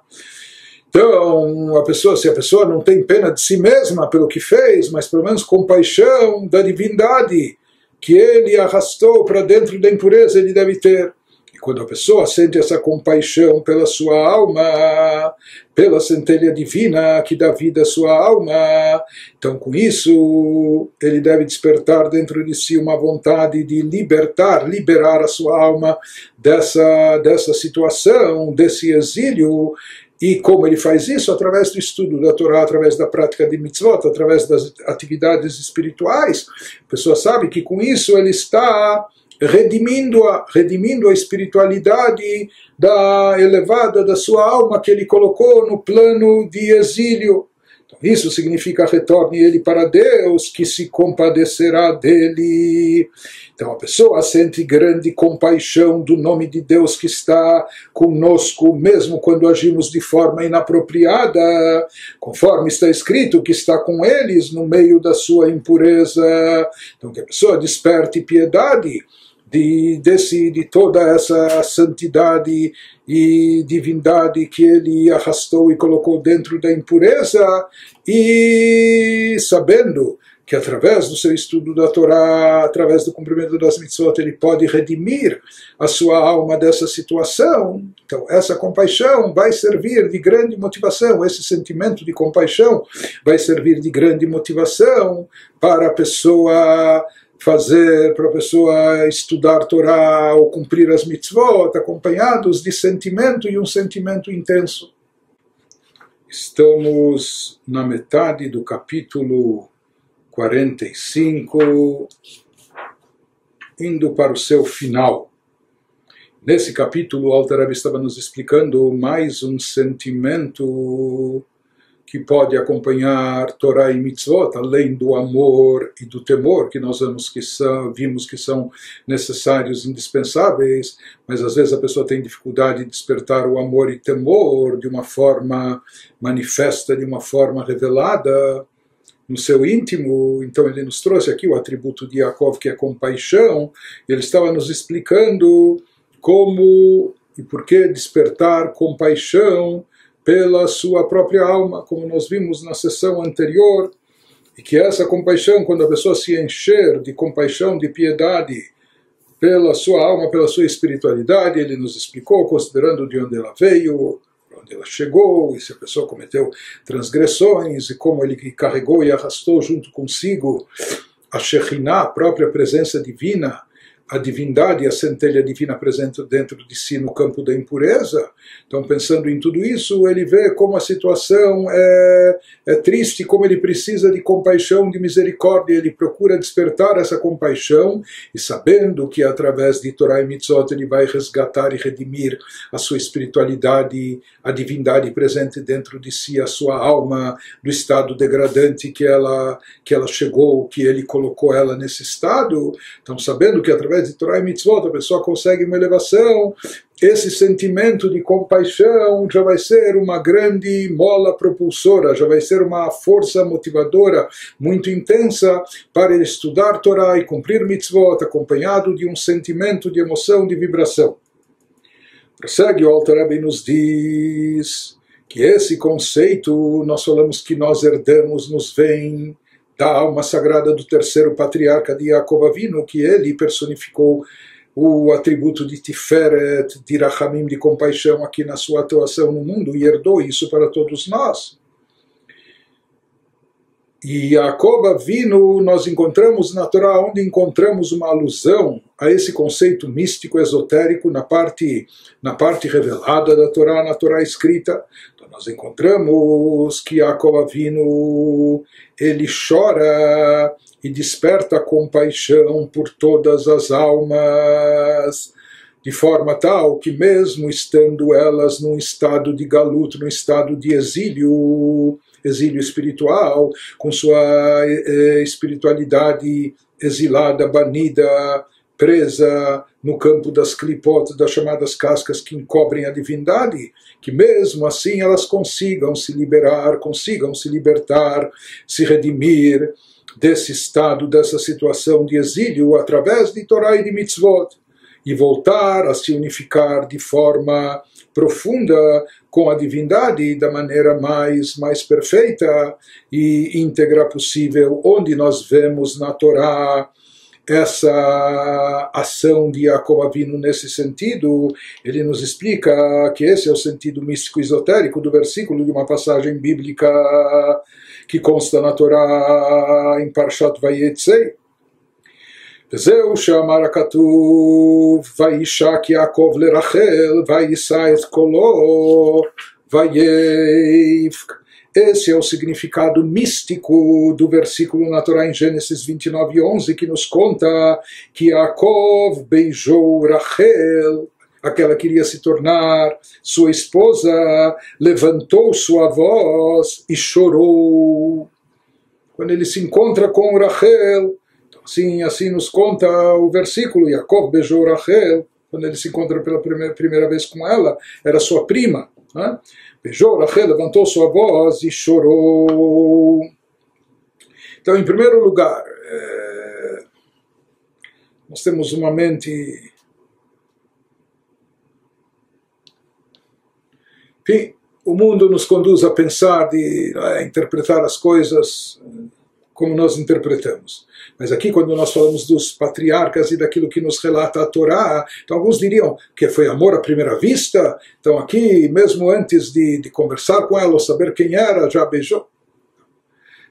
Então, a pessoa, se a pessoa não tem pena de si mesma pelo que fez, mas pelo menos compaixão da divindade que ele arrastou para dentro da impureza, ele deve ter. E quando a pessoa sente essa compaixão pela sua alma, pela centelha divina que dá vida à sua alma, então com isso ele deve despertar dentro de si uma vontade de libertar, liberar a sua alma dessa, dessa situação, desse exílio e como ele faz isso? Através do estudo da Torá, através da prática de mitzvot, através das atividades espirituais. A pessoa sabe que com isso ele está redimindo a, redimindo a espiritualidade da elevada da sua alma que ele colocou no plano de exílio. Então, isso significa retorne ele para Deus, que se compadecerá dele. Então a pessoa sente grande compaixão do nome de Deus que está conosco, mesmo quando agimos de forma inapropriada, conforme está escrito que está com eles no meio da sua impureza. Então que a pessoa desperte piedade de, desse, de toda essa santidade e divindade que ele arrastou e colocou dentro da impureza, e sabendo que através do seu estudo da Torá, através do cumprimento das mitzvot, ele pode redimir a sua alma dessa situação. Então, essa compaixão vai servir de grande motivação, esse sentimento de compaixão vai servir de grande motivação para a pessoa fazer para a pessoa estudar Torá ou cumprir as mitzvot, acompanhados de sentimento e um sentimento intenso. Estamos na metade do capítulo 45, indo para o seu final. Nesse capítulo, o estava nos explicando mais um sentimento que pode acompanhar Torá e Mitzvot, além do amor e do temor, que nós vimos que são, vimos que são necessários, indispensáveis, mas às vezes a pessoa tem dificuldade de despertar o amor e temor de uma forma manifesta, de uma forma revelada no seu íntimo. Então ele nos trouxe aqui o atributo de Yaakov, que é compaixão, ele estava nos explicando como e por que despertar compaixão pela sua própria alma, como nós vimos na sessão anterior, e que essa compaixão, quando a pessoa se encher de compaixão, de piedade pela sua alma, pela sua espiritualidade, ele nos explicou, considerando de onde ela veio, onde ela chegou, e se a pessoa cometeu transgressões, e como ele carregou e arrastou junto consigo a Shekhinah, a própria presença divina, a divindade, a centelha divina presente dentro de si no campo da impureza. Então, pensando em tudo isso, ele vê como a situação é, é triste, como ele precisa de compaixão, de misericórdia. Ele procura despertar essa compaixão e, sabendo que através de Torah e Mitzot ele vai resgatar e redimir a sua espiritualidade, a divindade presente dentro de si, a sua alma, do estado degradante que ela, que ela chegou, que ele colocou ela nesse estado. Então, sabendo que através através de Torah e Mitzvot a pessoa consegue uma elevação, esse sentimento de compaixão já vai ser uma grande mola propulsora, já vai ser uma força motivadora muito intensa para ele estudar Torá e cumprir mitzvot, acompanhado de um sentimento de emoção, de vibração. Prossegue o Alter nos diz que esse conceito, nós falamos que nós herdamos, nos vem da alma sagrada do terceiro patriarca de Yaakov Avinu, que ele personificou o atributo de Tiferet, de Rahamim, de compaixão aqui na sua atuação no mundo e herdou isso para todos nós. E Yaakov Avinu nós encontramos na Torá onde encontramos uma alusão a esse conceito místico esotérico na parte na parte revelada da Torá, na Torá escrita, nós encontramos que Yaakov Avinu ele chora e desperta compaixão por todas as almas, de forma tal que mesmo estando elas num estado de galuto, num estado de exílio, exílio espiritual, com sua eh, espiritualidade exilada, banida, presa no campo das clipotas, das chamadas cascas que encobrem a divindade, que mesmo assim elas consigam se liberar, consigam se libertar, se redimir desse estado, dessa situação de exílio através de Torá e de mitzvot e voltar a se unificar de forma profunda com a divindade da maneira mais mais perfeita e íntegra possível, onde nós vemos na Torá essa ação de Yaakov Avinu nesse sentido, ele nos explica que esse é o sentido místico esotérico do versículo de uma passagem bíblica que consta na Torá em Parshat Vayetzei. וזהו שאמר הכתוב, וישק יעקב לרחל, ויישא את קולו, ויבק esse é o significado místico do versículo na Torá em Gênesis 29, 11, que nos conta que Yaakov beijou Rachel, aquela que iria se tornar sua esposa, levantou sua voz e chorou. Quando ele se encontra com Rachel, assim, assim nos conta o versículo, Yaakov beijou Rachel, quando ele se encontra pela primeira, primeira vez com ela, era sua prima. Né? Beijou, Rachel levantou sua voz e chorou. Então, em primeiro lugar, é, nós temos uma mente. Enfim, o mundo nos conduz a pensar, de a interpretar as coisas como nós interpretamos. Mas aqui, quando nós falamos dos patriarcas e daquilo que nos relata a Torá, então alguns diriam que foi amor à primeira vista. Então, aqui, mesmo antes de, de conversar com ela ou saber quem era, já beijou.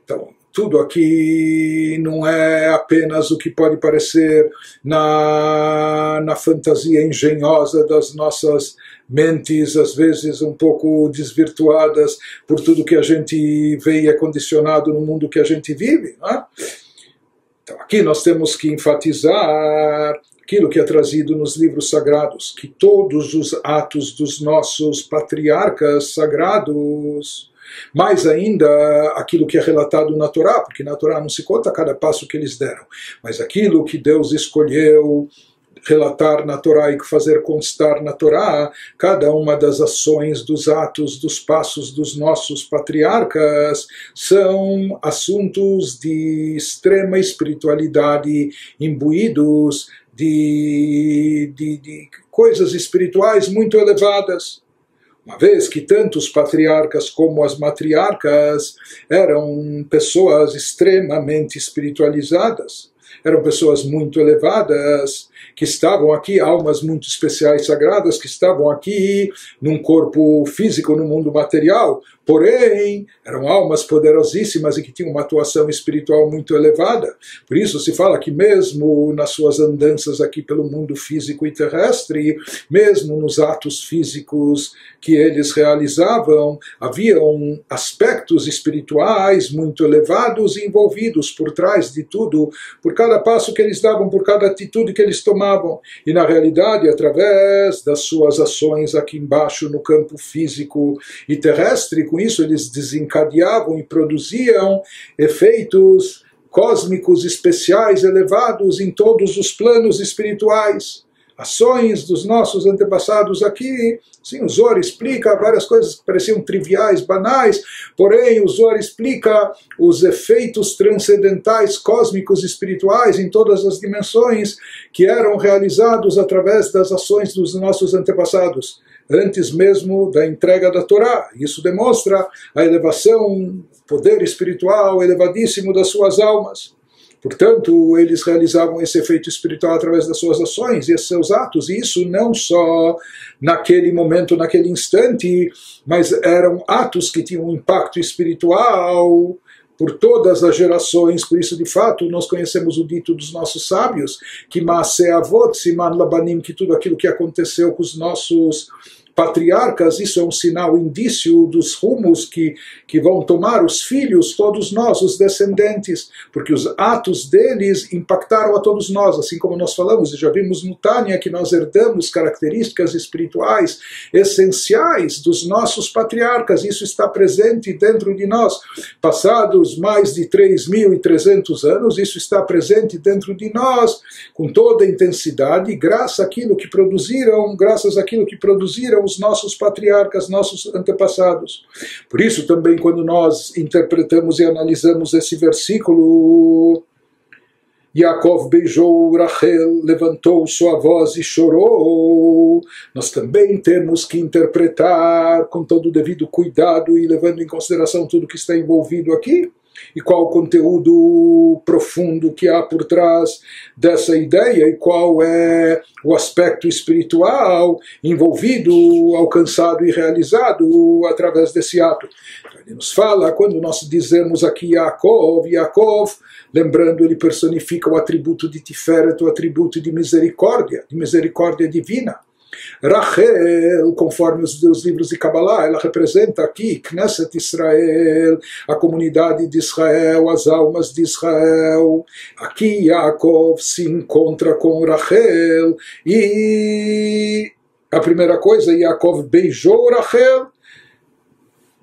Então, tudo aqui não é apenas o que pode parecer na, na fantasia engenhosa das nossas mentes, às vezes um pouco desvirtuadas por tudo que a gente vê e é condicionado no mundo que a gente vive. É? Então aqui nós temos que enfatizar aquilo que é trazido nos livros sagrados, que todos os atos dos nossos patriarcas sagrados, mais ainda aquilo que é relatado na Torá, porque na Torá não se conta cada passo que eles deram, mas aquilo que Deus escolheu relatar na Torá e fazer constar na Torá cada uma das ações, dos atos, dos passos dos nossos patriarcas são assuntos de extrema espiritualidade, imbuídos de, de, de coisas espirituais muito elevadas. Uma vez que tanto os patriarcas como as matriarcas eram pessoas extremamente espiritualizadas, eram pessoas muito elevadas, que estavam aqui, almas muito especiais, sagradas, que estavam aqui num corpo físico, no mundo material, porém eram almas poderosíssimas e que tinham uma atuação espiritual muito elevada. Por isso se fala que mesmo nas suas andanças aqui pelo mundo físico e terrestre, mesmo nos atos físicos que eles realizavam, haviam aspectos espirituais muito elevados envolvidos por trás de tudo, por cada passo que eles davam, por cada atitude que eles tomavam. E na realidade, através das suas ações aqui embaixo no campo físico e terrestre, com isso eles desencadeavam e produziam efeitos cósmicos especiais elevados em todos os planos espirituais ações dos nossos antepassados aqui. Sim, o Zohar explica várias coisas que pareciam triviais, banais, porém o Zohar explica os efeitos transcendentais, cósmicos, espirituais em todas as dimensões que eram realizados através das ações dos nossos antepassados, antes mesmo da entrega da Torá. Isso demonstra a elevação, poder espiritual elevadíssimo das suas almas. Portanto, eles realizavam esse efeito espiritual através das suas ações e seus atos, e isso não só naquele momento, naquele instante, mas eram atos que tinham um impacto espiritual por todas as gerações, por isso de fato nós conhecemos o dito dos nossos sábios, que Maase Avot Siman Labanim, que tudo aquilo que aconteceu com os nossos patriarcas, isso é um sinal, indício dos rumos que, que vão tomar os filhos, todos nós, os descendentes, porque os atos deles impactaram a todos nós, assim como nós falamos, e já vimos no Tânia que nós herdamos características espirituais essenciais dos nossos patriarcas, isso está presente dentro de nós. Passados mais de 3.300 anos, isso está presente dentro de nós com toda a intensidade, graças àquilo que produziram, graças àquilo que produziram os nossos patriarcas, nossos antepassados. Por isso, também, quando nós interpretamos e analisamos esse versículo, Yaakov beijou Rachel, levantou sua voz e chorou. Nós também temos que interpretar com todo o devido cuidado e levando em consideração tudo que está envolvido aqui e qual o conteúdo profundo que há por trás dessa ideia e qual é o aspecto espiritual envolvido, alcançado e realizado através desse ato. Então, ele nos fala, quando nós dizemos aqui Yaakov, Yaakov, lembrando, ele personifica o atributo de Tiferet, o atributo de misericórdia, de misericórdia divina. Rachel, conforme os, os livros de Kabbalah, ela representa aqui Knesset Israel, a comunidade de Israel, as almas de Israel. Aqui Yaakov se encontra com Rachel e a primeira coisa, Yaakov beijou Rachel.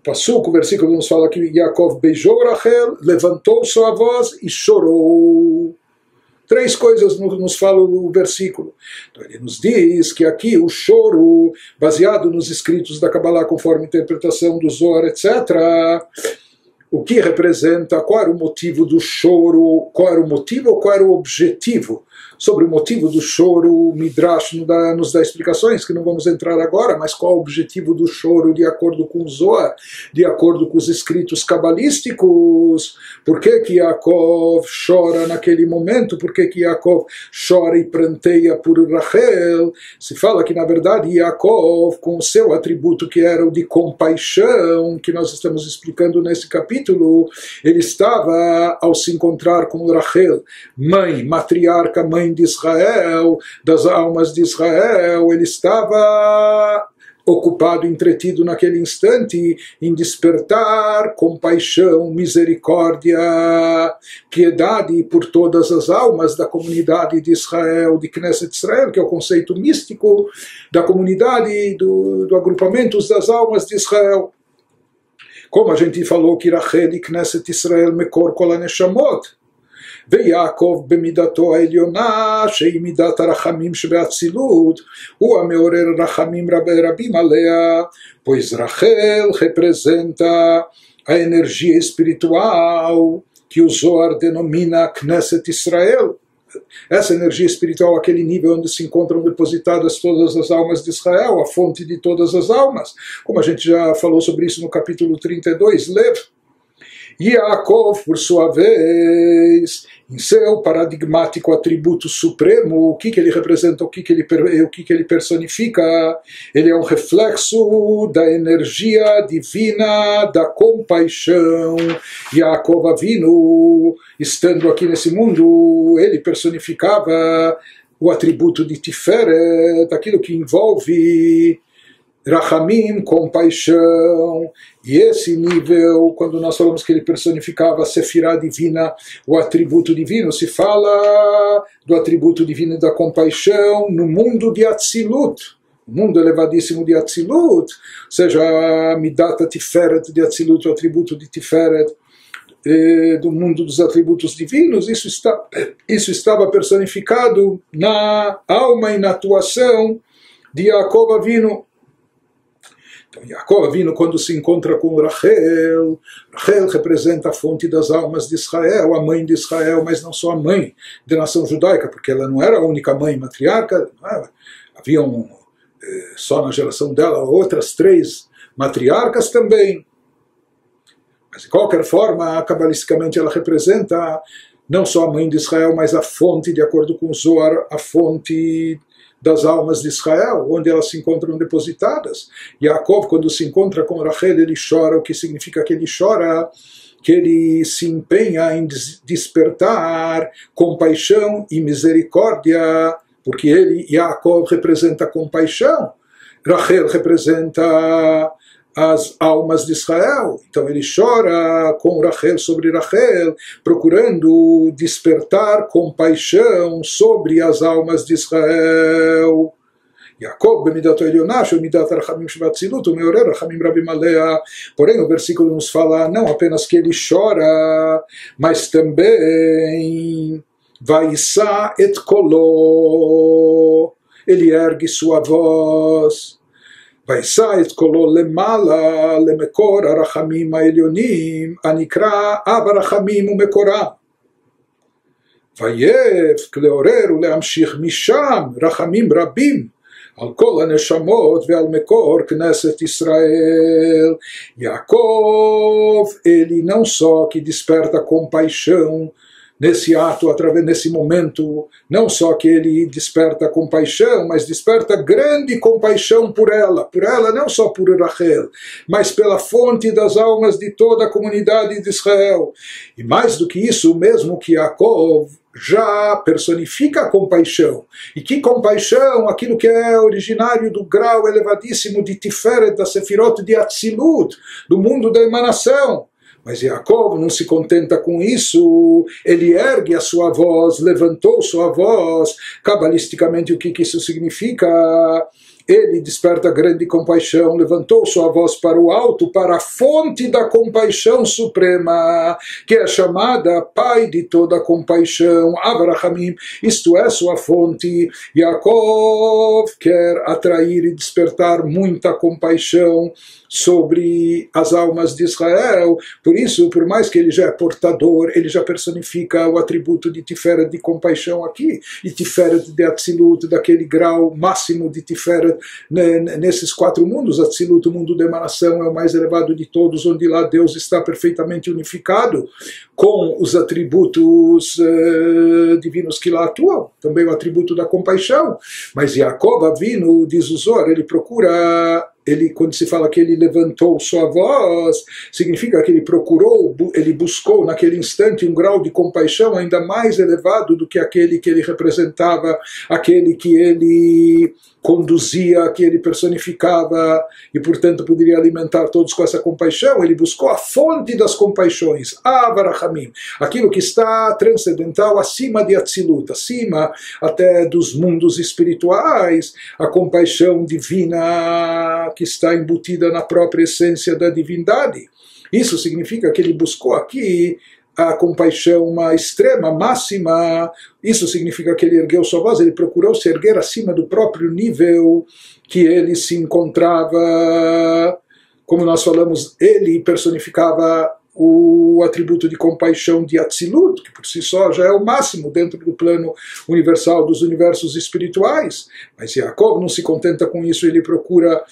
Passuco, o versículo nos fala que Yaakov beijou Rachel, levantou sua voz e chorou. Três coisas nos fala o versículo. Então ele nos diz que aqui o choro, baseado nos escritos da Kabbalah, conforme a interpretação do Zohar, etc., o que representa, qual era o motivo do choro, qual era o motivo ou qual era o objetivo Sobre o motivo do choro, o Midrash nos dá, nos dá explicações, que não vamos entrar agora, mas qual o objetivo do choro de acordo com Zohar, de acordo com os escritos cabalísticos? Por que, que Yaakov chora naquele momento? Por que, que Yaakov chora e pranteia por Rachel? Se fala que, na verdade, Yaakov, com o seu atributo que era o de compaixão, que nós estamos explicando nesse capítulo, ele estava, ao se encontrar com Rachel, mãe, matriarca, mãe de Israel, das almas de Israel, ele estava ocupado, entretido naquele instante em despertar compaixão, misericórdia, piedade por todas as almas da comunidade de Israel, de Knesset Israel, que é o conceito místico da comunidade, do, do agrupamento das almas de Israel. Como a gente falou que Rachel e Knesset Israel mekor kol neshamot, ויעקב במידתו העליונה שהיא מידת הרחמים שבאצילות הוא המעורר רחמים רבים עליה pois Rachel representa a energia espiritual que o Zohar denomina Knesset Israel essa energia espiritual, aquele nível onde se encontram depositadas todas as almas de Israel, a fonte de todas as almas, como a gente já falou sobre isso no capítulo 32, Lev. Yaakov, por sua vez, em seu paradigmático atributo supremo, o que, que ele representa, o que, que, ele, o que, que ele personifica, ele é um reflexo da energia divina, da compaixão. Yaakov Avinu, estando aqui nesse mundo, ele personificava o atributo de Tiferet, aquilo que envolve Rahamim, compaixão, e esse nível, quando nós falamos que ele personificava a Sefirah divina, o atributo divino, se fala do atributo divino da compaixão no mundo de Atzilut, o mundo elevadíssimo de Atzilut, ou seja, a Midata Tiferet de Atzilut, o atributo de Tiferet, eh, do mundo dos atributos divinos, isso, está, isso estava personificado na alma e na atuação de Jacob Avinu, então, Yaakov vindo quando se encontra com Rachel, Rachel representa a fonte das almas de Israel, a mãe de Israel, mas não só a mãe da nação judaica, porque ela não era a única mãe matriarca, haviam eh, só na geração dela outras três matriarcas também. Mas de qualquer forma, cabalisticamente ela representa não só a mãe de Israel, mas a fonte, de acordo com Zohar, a fonte das almas de Israel, onde elas se encontram depositadas. Yaakov, quando se encontra com Rachel, ele chora, o que significa que ele chora? Que ele se empenha em despertar compaixão e misericórdia, porque ele, Yaakov, representa compaixão. Rachel representa as almas de Israel. Então ele chora com Rachel sobre Rachel, procurando despertar compaixão sobre as almas de Israel. Jacob, Bemidato Elionash, Bemidat Arhamim Shvatzilut, Meorer Arhamim Rabim Porém, o versículo nos fala não apenas que ele chora, mas também Vaissa et Koló. Ele ergue sua voz וישא את קולו למעלה למקור הרחמים העליונים הנקרא אב הרחמים ומקורה. ויבק לעורר ולהמשיך משם רחמים רבים על כל הנשמות ועל מקור כנסת ישראל. Yaakov, ele não só que desperta compaixão nesse ato, através nesse momento, não só que ele desperta compaixão, mas desperta grande compaixão por ela, por ela não só por Rachel, mas pela fonte das almas de toda a comunidade de Israel. E mais do que isso, mesmo que Yaakov já personifica a compaixão. E que compaixão, aquilo que é originário do grau elevadíssimo de Tiferet, da Sefirot de Atzilut, do mundo da emanação. Mas Jacob não se contenta com isso, ele ergue a sua voz, levantou sua voz. Cabalisticamente, o que, que isso significa? Ele desperta grande compaixão, levantou sua voz para o alto, para a fonte da compaixão suprema, que é chamada Pai de toda compaixão, Abrahamim, isto é sua fonte. Yaakov quer atrair e despertar muita compaixão sobre as almas de Israel. Por isso, por mais que ele já é portador, ele já personifica o atributo de Tiferet de compaixão aqui, e Tiferet de Atzilut, daquele grau máximo de Tiferet nesses quatro mundos. Atzilut, o mundo da emanação, é o mais elevado de todos, onde lá Deus está perfeitamente unificado com os atributos uh, divinos que lá atuam, também o atributo da compaixão. Mas Jacob, vindo, diz o Zor, ele procura ele, quando se fala que ele levantou sua voz, significa que ele procurou, ele buscou naquele instante um grau de compaixão ainda mais elevado do que aquele que ele representava, aquele que ele conduzia, que ele personificava e, portanto, poderia alimentar todos com essa compaixão. Ele buscou a fonte das compaixões, Avarachamim, aquilo que está transcendental acima de Atzilut, acima até dos mundos espirituais, a compaixão divina que está embutida na própria essência da divindade. Isso significa que ele buscou aqui a compaixão uma extrema, máxima. Isso significa que ele ergueu sua voz, ele procurou se erguer acima do próprio nível que ele se encontrava. Como nós falamos, ele personificava o atributo de compaixão de Atzilut, que por si só já é o máximo dentro do plano universal dos universos espirituais. Mas Yaakov não se contenta com isso, ele procura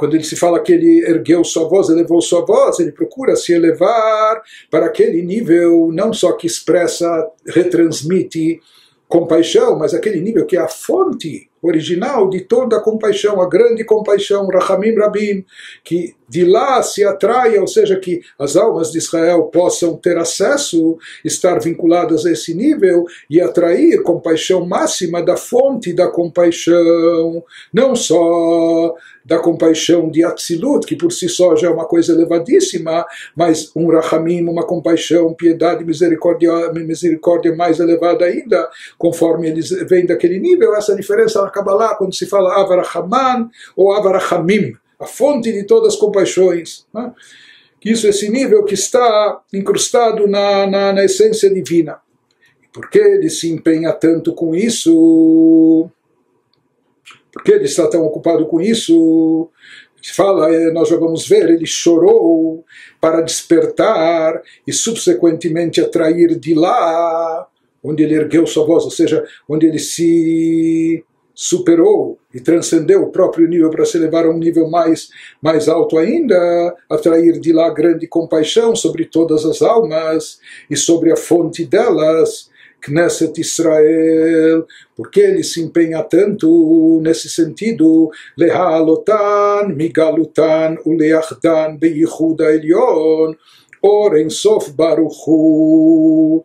quando ele se fala que ele ergueu sua voz, elevou sua voz, ele procura se elevar para aquele nível não só que expressa, retransmite compaixão, mas aquele nível que é a fonte original de toda a compaixão, a grande compaixão, Rahamim Rabim, que de lá se atraia, ou seja, que as almas de Israel possam ter acesso, estar vinculadas a esse nível e atrair compaixão máxima da fonte da compaixão, não só da compaixão de Atzilut, que por si só já é uma coisa elevadíssima, mas um Rahamim, uma compaixão, piedade, misericórdia, misericórdia mais elevada ainda, conforme eles vêm daquele nível, essa diferença na Kabbalah, quando se fala Avarahaman ou Avarahamim, a fonte de todas as compaixões. Né? Isso, esse nível que está incrustado na, na, na essência divina. Por que ele se empenha tanto com isso? Por que ele está tão ocupado com isso? fala, eh, nós já vamos ver, ele chorou para despertar e subsequentemente atrair de lá, onde ele ergueu sua voz, ou seja, onde ele se superou e transcendeu o próprio nível para se levar a um nível mais, mais alto ainda, atrair de lá grande compaixão sobre todas as almas e sobre a fonte delas, Knesset Israel, porque ele se empenha tanto nesse sentido, Lehalotan, Migalutan, Uleachdan, Beyichuda Elion, Oren Sof Baruchu,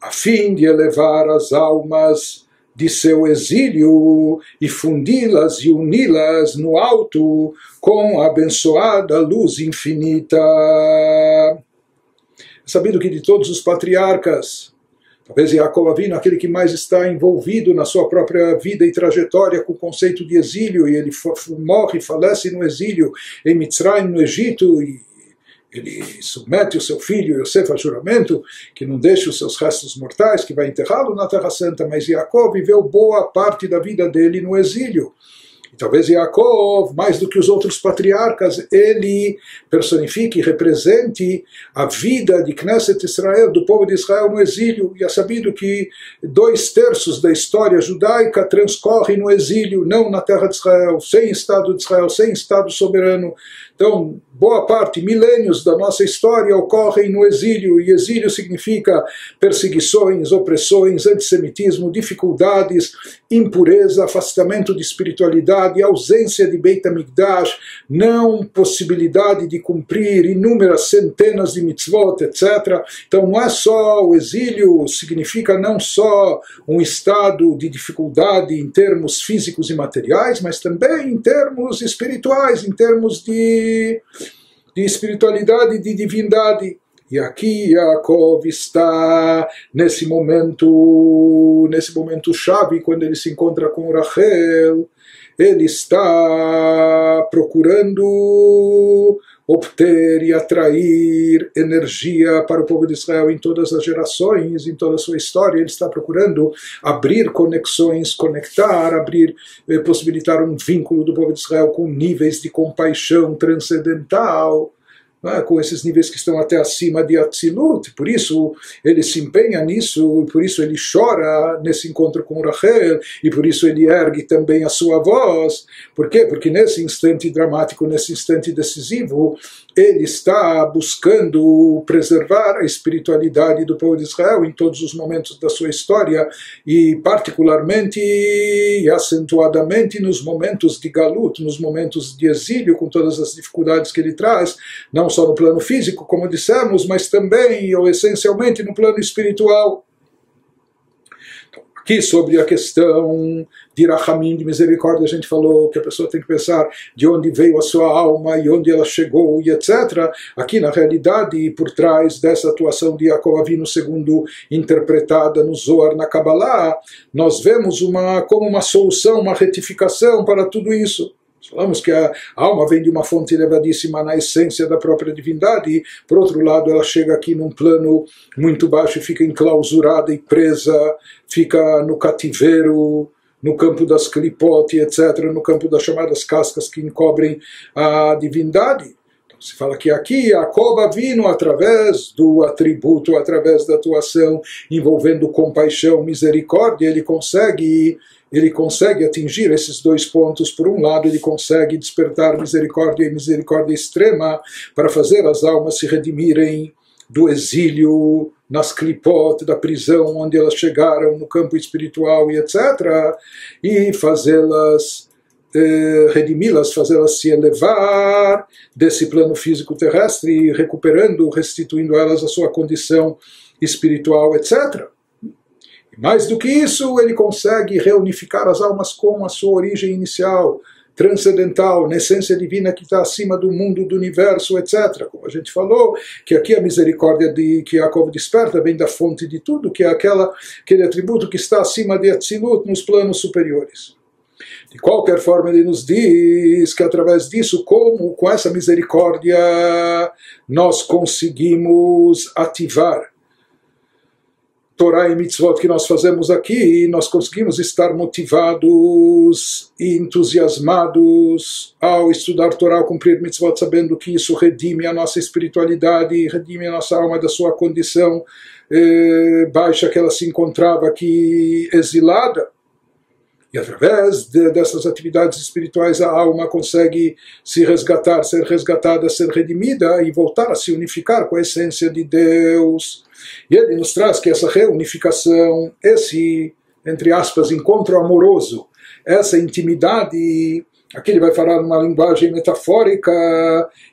a fim de elevar as almas de seu exílio e fundi-las e uni-las no alto com a abençoada luz infinita. Sabido que de todos os patriarcas, talvez Jacob Avino, aquele que mais está envolvido na sua própria vida e trajetória com o conceito de exílio, e ele morre, falece no exílio em Mitzrayim, no Egito, e ele submete o seu filho Yosef a juramento que não deixe os seus restos mortais, que vai enterrá-lo na Terra Santa, mas Jacob viveu boa parte da vida dele no exílio. Talvez Yaakov, mais do que os outros patriarcas, ele personifique e represente a vida de Knesset Israel, do povo de Israel no exílio. E é sabido que dois terços da história judaica transcorrem no exílio, não na terra de Israel, sem Estado de Israel, sem Estado soberano. Então, boa parte, milênios da nossa história ocorrem no exílio, e exílio significa perseguições, opressões, antissemitismo, dificuldades, impureza, afastamento de espiritualidade, ausência de Beit HaMikdash, não possibilidade de cumprir inúmeras centenas de mitzvot, etc. Então, não é só o exílio, significa não só um estado de dificuldade em termos físicos e materiais, mas também em termos espirituais, em termos de de, espiritualidade, de divindade. E aqui Yaakov está nesse momento, nesse momento chave, quando ele se encontra com Rachel, ele está procurando obter e atrair energia para o povo de Israel em todas as gerações, em toda a sua história. Ele está procurando abrir conexões, conectar, abrir, eh, possibilitar um vínculo do povo de Israel com níveis de compaixão transcendental né, com esses níveis que estão até acima de Atzilut, por isso ele se empenha nisso, por isso ele chora nesse encontro com Rachel, e por isso ele ergue também a sua voz. Por quê? Porque nesse instante dramático, nesse instante decisivo, ele está buscando preservar a espiritualidade do povo de Israel em todos os momentos da sua história e particularmente e acentuadamente nos momentos de galut, nos momentos de exílio com todas as dificuldades que ele traz, não só no plano físico, como dissemos, mas também ou essencialmente no plano espiritual. Aqui sobre a questão de Rahamim, de misericórdia, a gente falou que a pessoa tem que pensar de onde veio a sua alma e onde ela chegou e etc. Aqui na realidade, por trás dessa atuação de Yaakov Avinu segundo interpretada no Zohar, na Kabbalah, nós vemos uma, como uma solução, uma retificação para tudo isso. Falamos que a alma vem de uma fonte elevadíssima na essência da própria divindade, e, por outro lado, ela chega aqui num plano muito baixo e fica enclausurada e presa, fica no cativeiro, no campo das clipote, etc., no campo das chamadas cascas que encobrem a divindade. Então, se fala que aqui a cova vindo através do atributo, através da atuação envolvendo compaixão, misericórdia, ele consegue ele consegue atingir esses dois pontos. Por um lado, ele consegue despertar misericórdia e misericórdia extrema para fazer as almas se redimirem do exílio nas clipot da prisão onde elas chegaram no campo espiritual e etc. e fazê-las eh, redimi-las, fazê-las se elevar desse plano físico terrestre, recuperando, restituindo elas a sua condição espiritual, etc. Mais do que isso, ele consegue reunificar as almas com a sua origem inicial, transcendental, na essência divina que está acima do mundo, do universo, etc. Como a gente falou, que aqui a misericórdia de que Jacob desperta vem da fonte de tudo, que é aquela, aquele atributo que está acima de Atzilut nos planos superiores. De qualquer forma, ele nos diz que através disso, como com essa misericórdia, nós conseguimos ativar Torá e mitzvot que nós fazemos aqui, nós conseguimos estar motivados e entusiasmados ao estudar Torá, ao cumprir mitzvot, sabendo que isso redime a nossa espiritualidade, redime a nossa alma da sua condição eh, baixa que ela se encontrava aqui exilada. E através de, dessas atividades espirituais a alma consegue se resgatar, ser resgatada, ser redimida e voltar a se unificar com a essência de Deus. E ele nos traz que essa reunificação, esse, entre aspas, encontro amoroso, essa intimidade, aqui ele vai falar numa linguagem metafórica,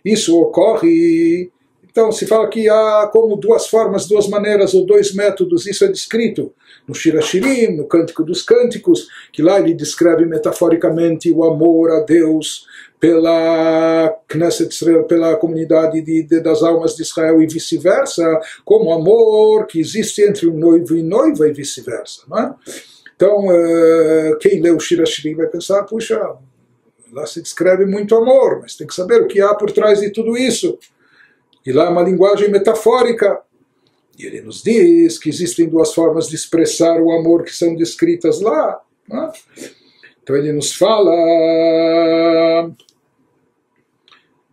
isso ocorre então se fala que há como duas formas, duas maneiras ou dois métodos, isso é descrito no Shirashirim, no Cântico dos Cânticos, que lá ele descreve metaforicamente o amor a Deus pela Knesset Israel, pela comunidade de, de, das almas de Israel e vice-versa, como amor que existe entre um noivo e noiva e vice-versa. É? Então, uh, quem lê o Shirashirim vai pensar, puxa, lá se descreve muito amor, mas tem que saber o que há por trás de tudo isso. E lá é uma linguagem metafórica. E ele nos diz que existem duas formas de expressar o amor que são descritas lá. Né? Então ele nos fala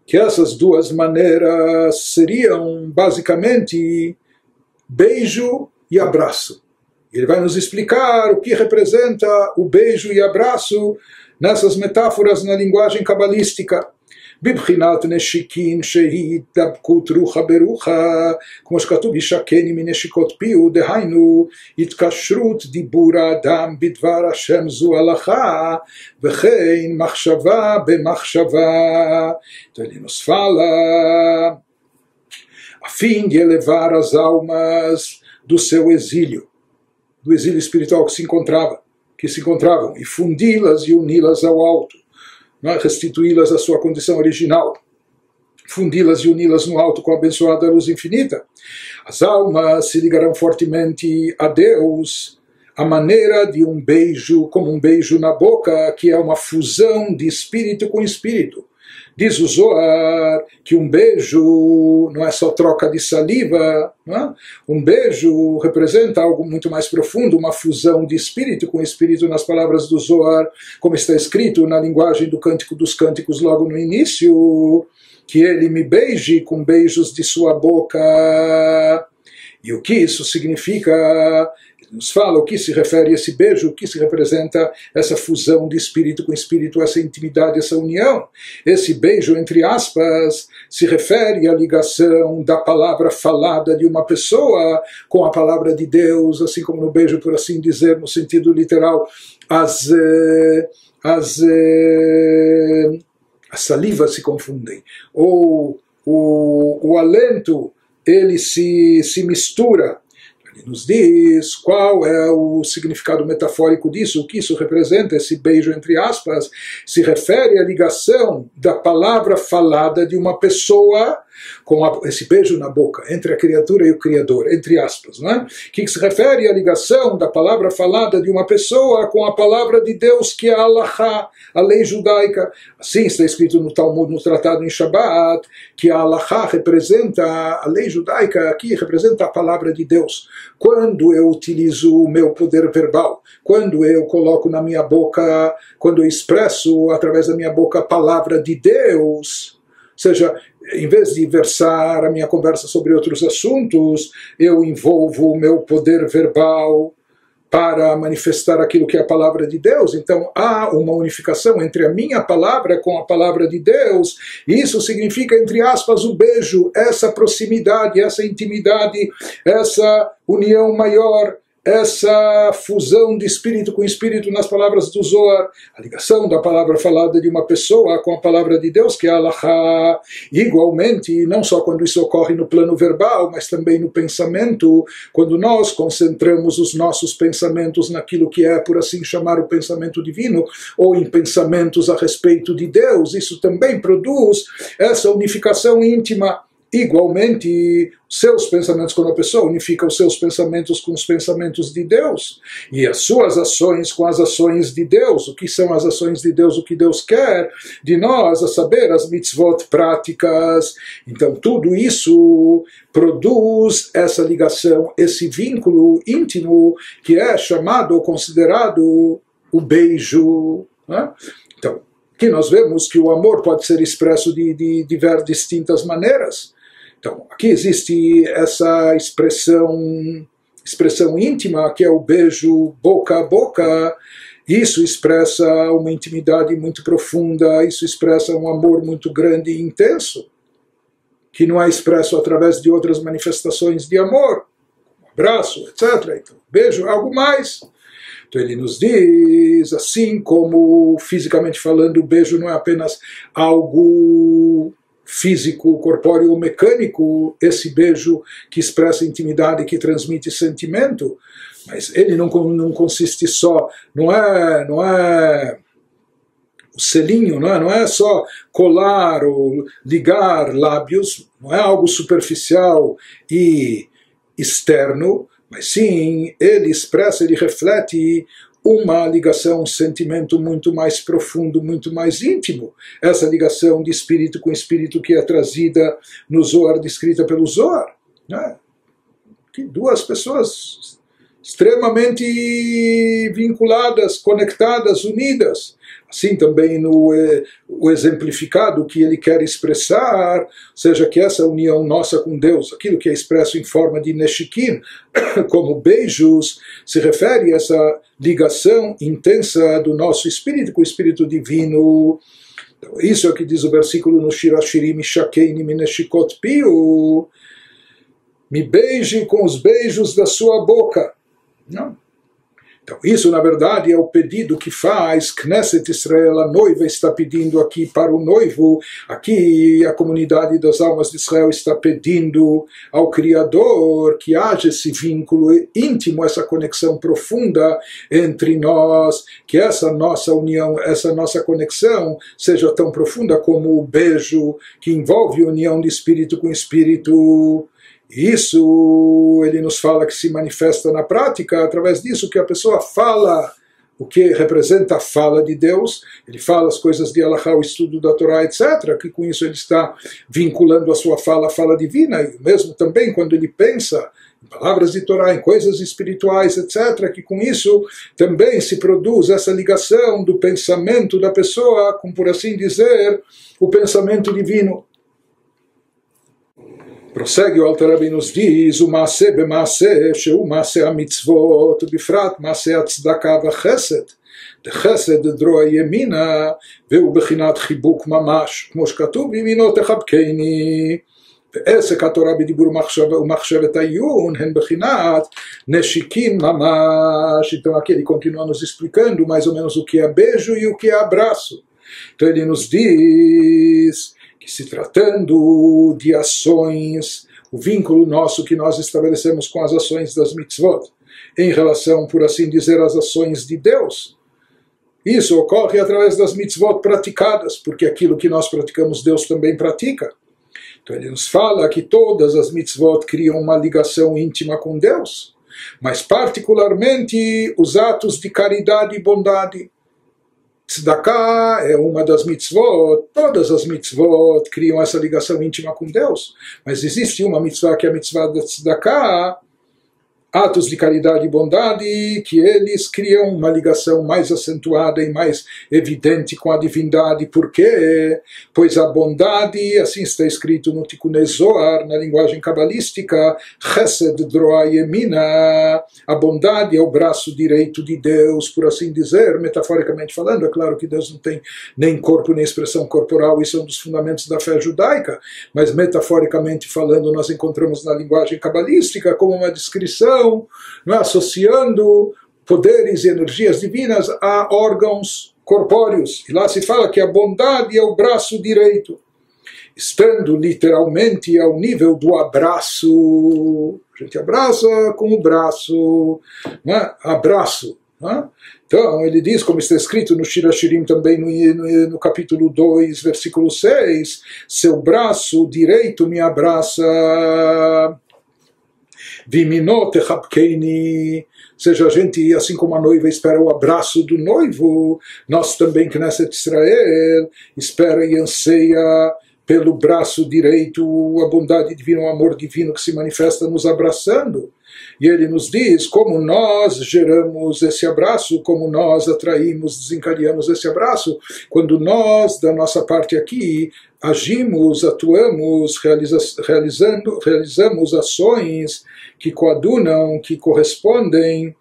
que essas duas maneiras seriam basicamente beijo e abraço. Ele vai nos explicar o que representa o beijo e abraço nessas metáforas na linguagem cabalística. בבחינת נשיקין שהיא התדבקות רוחה ברוחה, כמו שכתוב ישקני מנשיקות פיהו, דהיינו התקשרות דיבור האדם בדבר השם זו הלכה, וכן מחשבה במחשבה. Ele nos fala a fim de elevar as almas do seu exílio, do exílio espiritual que se encontrava, que se encontravam, e fundi-las e uni-las ao alto é? restituí-las à sua condição original, fundi-las e uni-las no alto com a abençoada luz infinita. As almas se ligarão fortemente a Deus, a maneira de um beijo, como um beijo na boca, que é uma fusão de espírito com espírito. Diz o Zohar que um beijo não é só troca de saliva, é? um beijo representa algo muito mais profundo, uma fusão de espírito com espírito, nas palavras do Zohar, como está escrito na linguagem do Cântico dos Cânticos logo no início, que ele me beije com beijos de sua boca. E o que isso significa? Nos fala o que se refere a esse beijo, o que se representa essa fusão de espírito com espírito, essa intimidade, essa união. Esse beijo, entre aspas, se refere à ligação da palavra falada de uma pessoa com a palavra de Deus, assim como no beijo, por assim dizer, no sentido literal, as. Eh, as eh, as salivas se confundem, ou o, o alento ele se, se mistura ele nos diz qual é o significado metafórico disso, o que isso representa, esse beijo entre aspas, se refere à ligação da palavra falada de uma pessoa com a, esse beijo na boca entre a criatura e o Criador, entre aspas, não é? que se refere à ligação da palavra falada de uma pessoa com a palavra de Deus, que é Allahá, a lei judaica. Assim está escrito no Talmud, no Tratado em Shabbat, que a Allahá representa, a lei judaica aqui representa a palavra de Deus. Quando eu utilizo o meu poder verbal, quando eu coloco na minha boca, quando eu expresso através da minha boca a palavra de Deus, ou seja, em vez de versar a minha conversa sobre outros assuntos, eu envolvo o meu poder verbal para manifestar aquilo que é a palavra de Deus. Então há uma unificação entre a minha palavra com a palavra de Deus. Isso significa, entre aspas, o beijo, essa proximidade, essa intimidade, essa união maior essa fusão de espírito com espírito nas palavras do Zohar, a ligação da palavra falada de uma pessoa com a palavra de Deus, que é Allah. Igualmente, não só quando isso ocorre no plano verbal, mas também no pensamento, quando nós concentramos os nossos pensamentos naquilo que é, por assim chamar, o pensamento divino, ou em pensamentos a respeito de Deus, isso também produz essa unificação íntima Igualmente, seus pensamentos, quando a pessoa unifica os seus pensamentos com os pensamentos de Deus, e as suas ações com as ações de Deus, o que são as ações de Deus, o que Deus quer de nós, a saber, as mitzvot práticas. Então, tudo isso produz essa ligação, esse vínculo íntimo que é chamado ou considerado o beijo. Né? Então, que nós vemos que o amor pode ser expresso de, de, de distintas maneiras. Então, aqui existe essa expressão, expressão íntima, que é o beijo boca a boca. Isso expressa uma intimidade muito profunda, isso expressa um amor muito grande e intenso, que não é expresso através de outras manifestações de amor, um abraço, etc. Então, beijo é algo mais. Então ele nos diz, assim como fisicamente falando, o beijo não é apenas algo físico, corpóreo mecânico, esse beijo que expressa intimidade, que transmite sentimento, mas ele não, não consiste só, não é, não é o selinho, não é, não é só colar ou ligar lábios, não é algo superficial e externo, mas sim ele expressa, ele reflete uma ligação, um sentimento muito mais profundo, muito mais íntimo. Essa ligação de espírito com espírito que é trazida no Zohar, descrita pelo Zohar. Né? Que duas pessoas extremamente vinculadas, conectadas, unidas. Assim também no eh, o exemplificado que ele quer expressar, seja que essa união nossa com Deus, aquilo que é expresso em forma de neshikim, como beijos, se refere a essa ligação intensa do nosso espírito com o espírito divino. Então, isso é o que diz o versículo no Shirashirim Shakeini Mineshikot Piu. Me beije com os beijos da sua boca. Não? Então, isso na verdade é o pedido que faz Knesset Israel, a noiva está pedindo aqui para o noivo, aqui a comunidade das almas de Israel está pedindo ao Criador que haja esse vínculo íntimo, essa conexão profunda entre nós, que essa nossa união, essa nossa conexão seja tão profunda como o beijo que envolve união de espírito com espírito isso ele nos fala que se manifesta na prática através disso que a pessoa fala o que representa a fala de Deus, ele fala as coisas de Allah, o estudo da Torá, etc., que com isso ele está vinculando a sua fala à fala divina, e mesmo também quando ele pensa em palavras de Torá, em coisas espirituais, etc., que com isso também se produz essa ligação do pensamento da pessoa com, por assim dizer, o pensamento divino Prossegue o Alter Rebbe nos diz, o Maase במעשה שהוא מעשה המצוות, ובפרט מעשה הצדקה וחסד. דחסד דרוע ימינה, והוא בחינת חיבוק ממש, כמו שכתוב, ימינו תחבקני. ועסק התורה בדיבור ומחשבת העיון הן בחינת נשיקים ממש. Então aqui ele continua nos explicando mais ou menos o que é beijo e o que é abraço. Então ele nos diz que se tratando de ações, o vínculo nosso que nós estabelecemos com as ações das mitzvot, em relação, por assim dizer, às ações de Deus, isso ocorre através das mitzvot praticadas, porque aquilo que nós praticamos, Deus também pratica. Então ele nos fala que todas as mitzvot criam uma ligação íntima com Deus, mas particularmente os atos de caridade e bondade. Tzedakah é uma das mitzvot, todas as mitzvot criam essa ligação íntima com Deus, mas existe uma mitzvah que é a mitzvah da tzedakah, atos de caridade e bondade que eles criam uma ligação mais acentuada e mais evidente com a divindade. Por quê? Pois a bondade, assim está escrito no Tikkun Zohar, na linguagem cabalística, Chesed Droa Yemina, a bondade é o braço direito de Deus, por assim dizer, metaforicamente falando. É claro que Deus não tem nem corpo nem expressão corporal, isso é um dos fundamentos da fé judaica, mas metaforicamente falando, nós encontramos na linguagem cabalística como uma descrição é? associando poderes e energias divinas a órgãos corpóreos. E lá se fala que a bondade é o braço direito, estando literalmente ao nível do abraço. A gente abraça com o braço, né? abraço. Né? Então, ele diz, como está escrito no Shirashirim também no, no, no, capítulo 2, versículo 6, seu braço direito me abraça Viminot Echabkeini, seja a gente, assim como a noiva espera o abraço do noivo, nós também, Knesset Israel, espera e anseia pelo braço direito a bondade divina, o amor divino que se manifesta nos abraçando. E ele nos diz como nós geramos esse abraço, como nós atraímos, desencadeamos esse abraço, quando nós, da nossa parte aqui, agimos, atuamos, realiza, realizando, realizamos ações que coadunam, que correspondem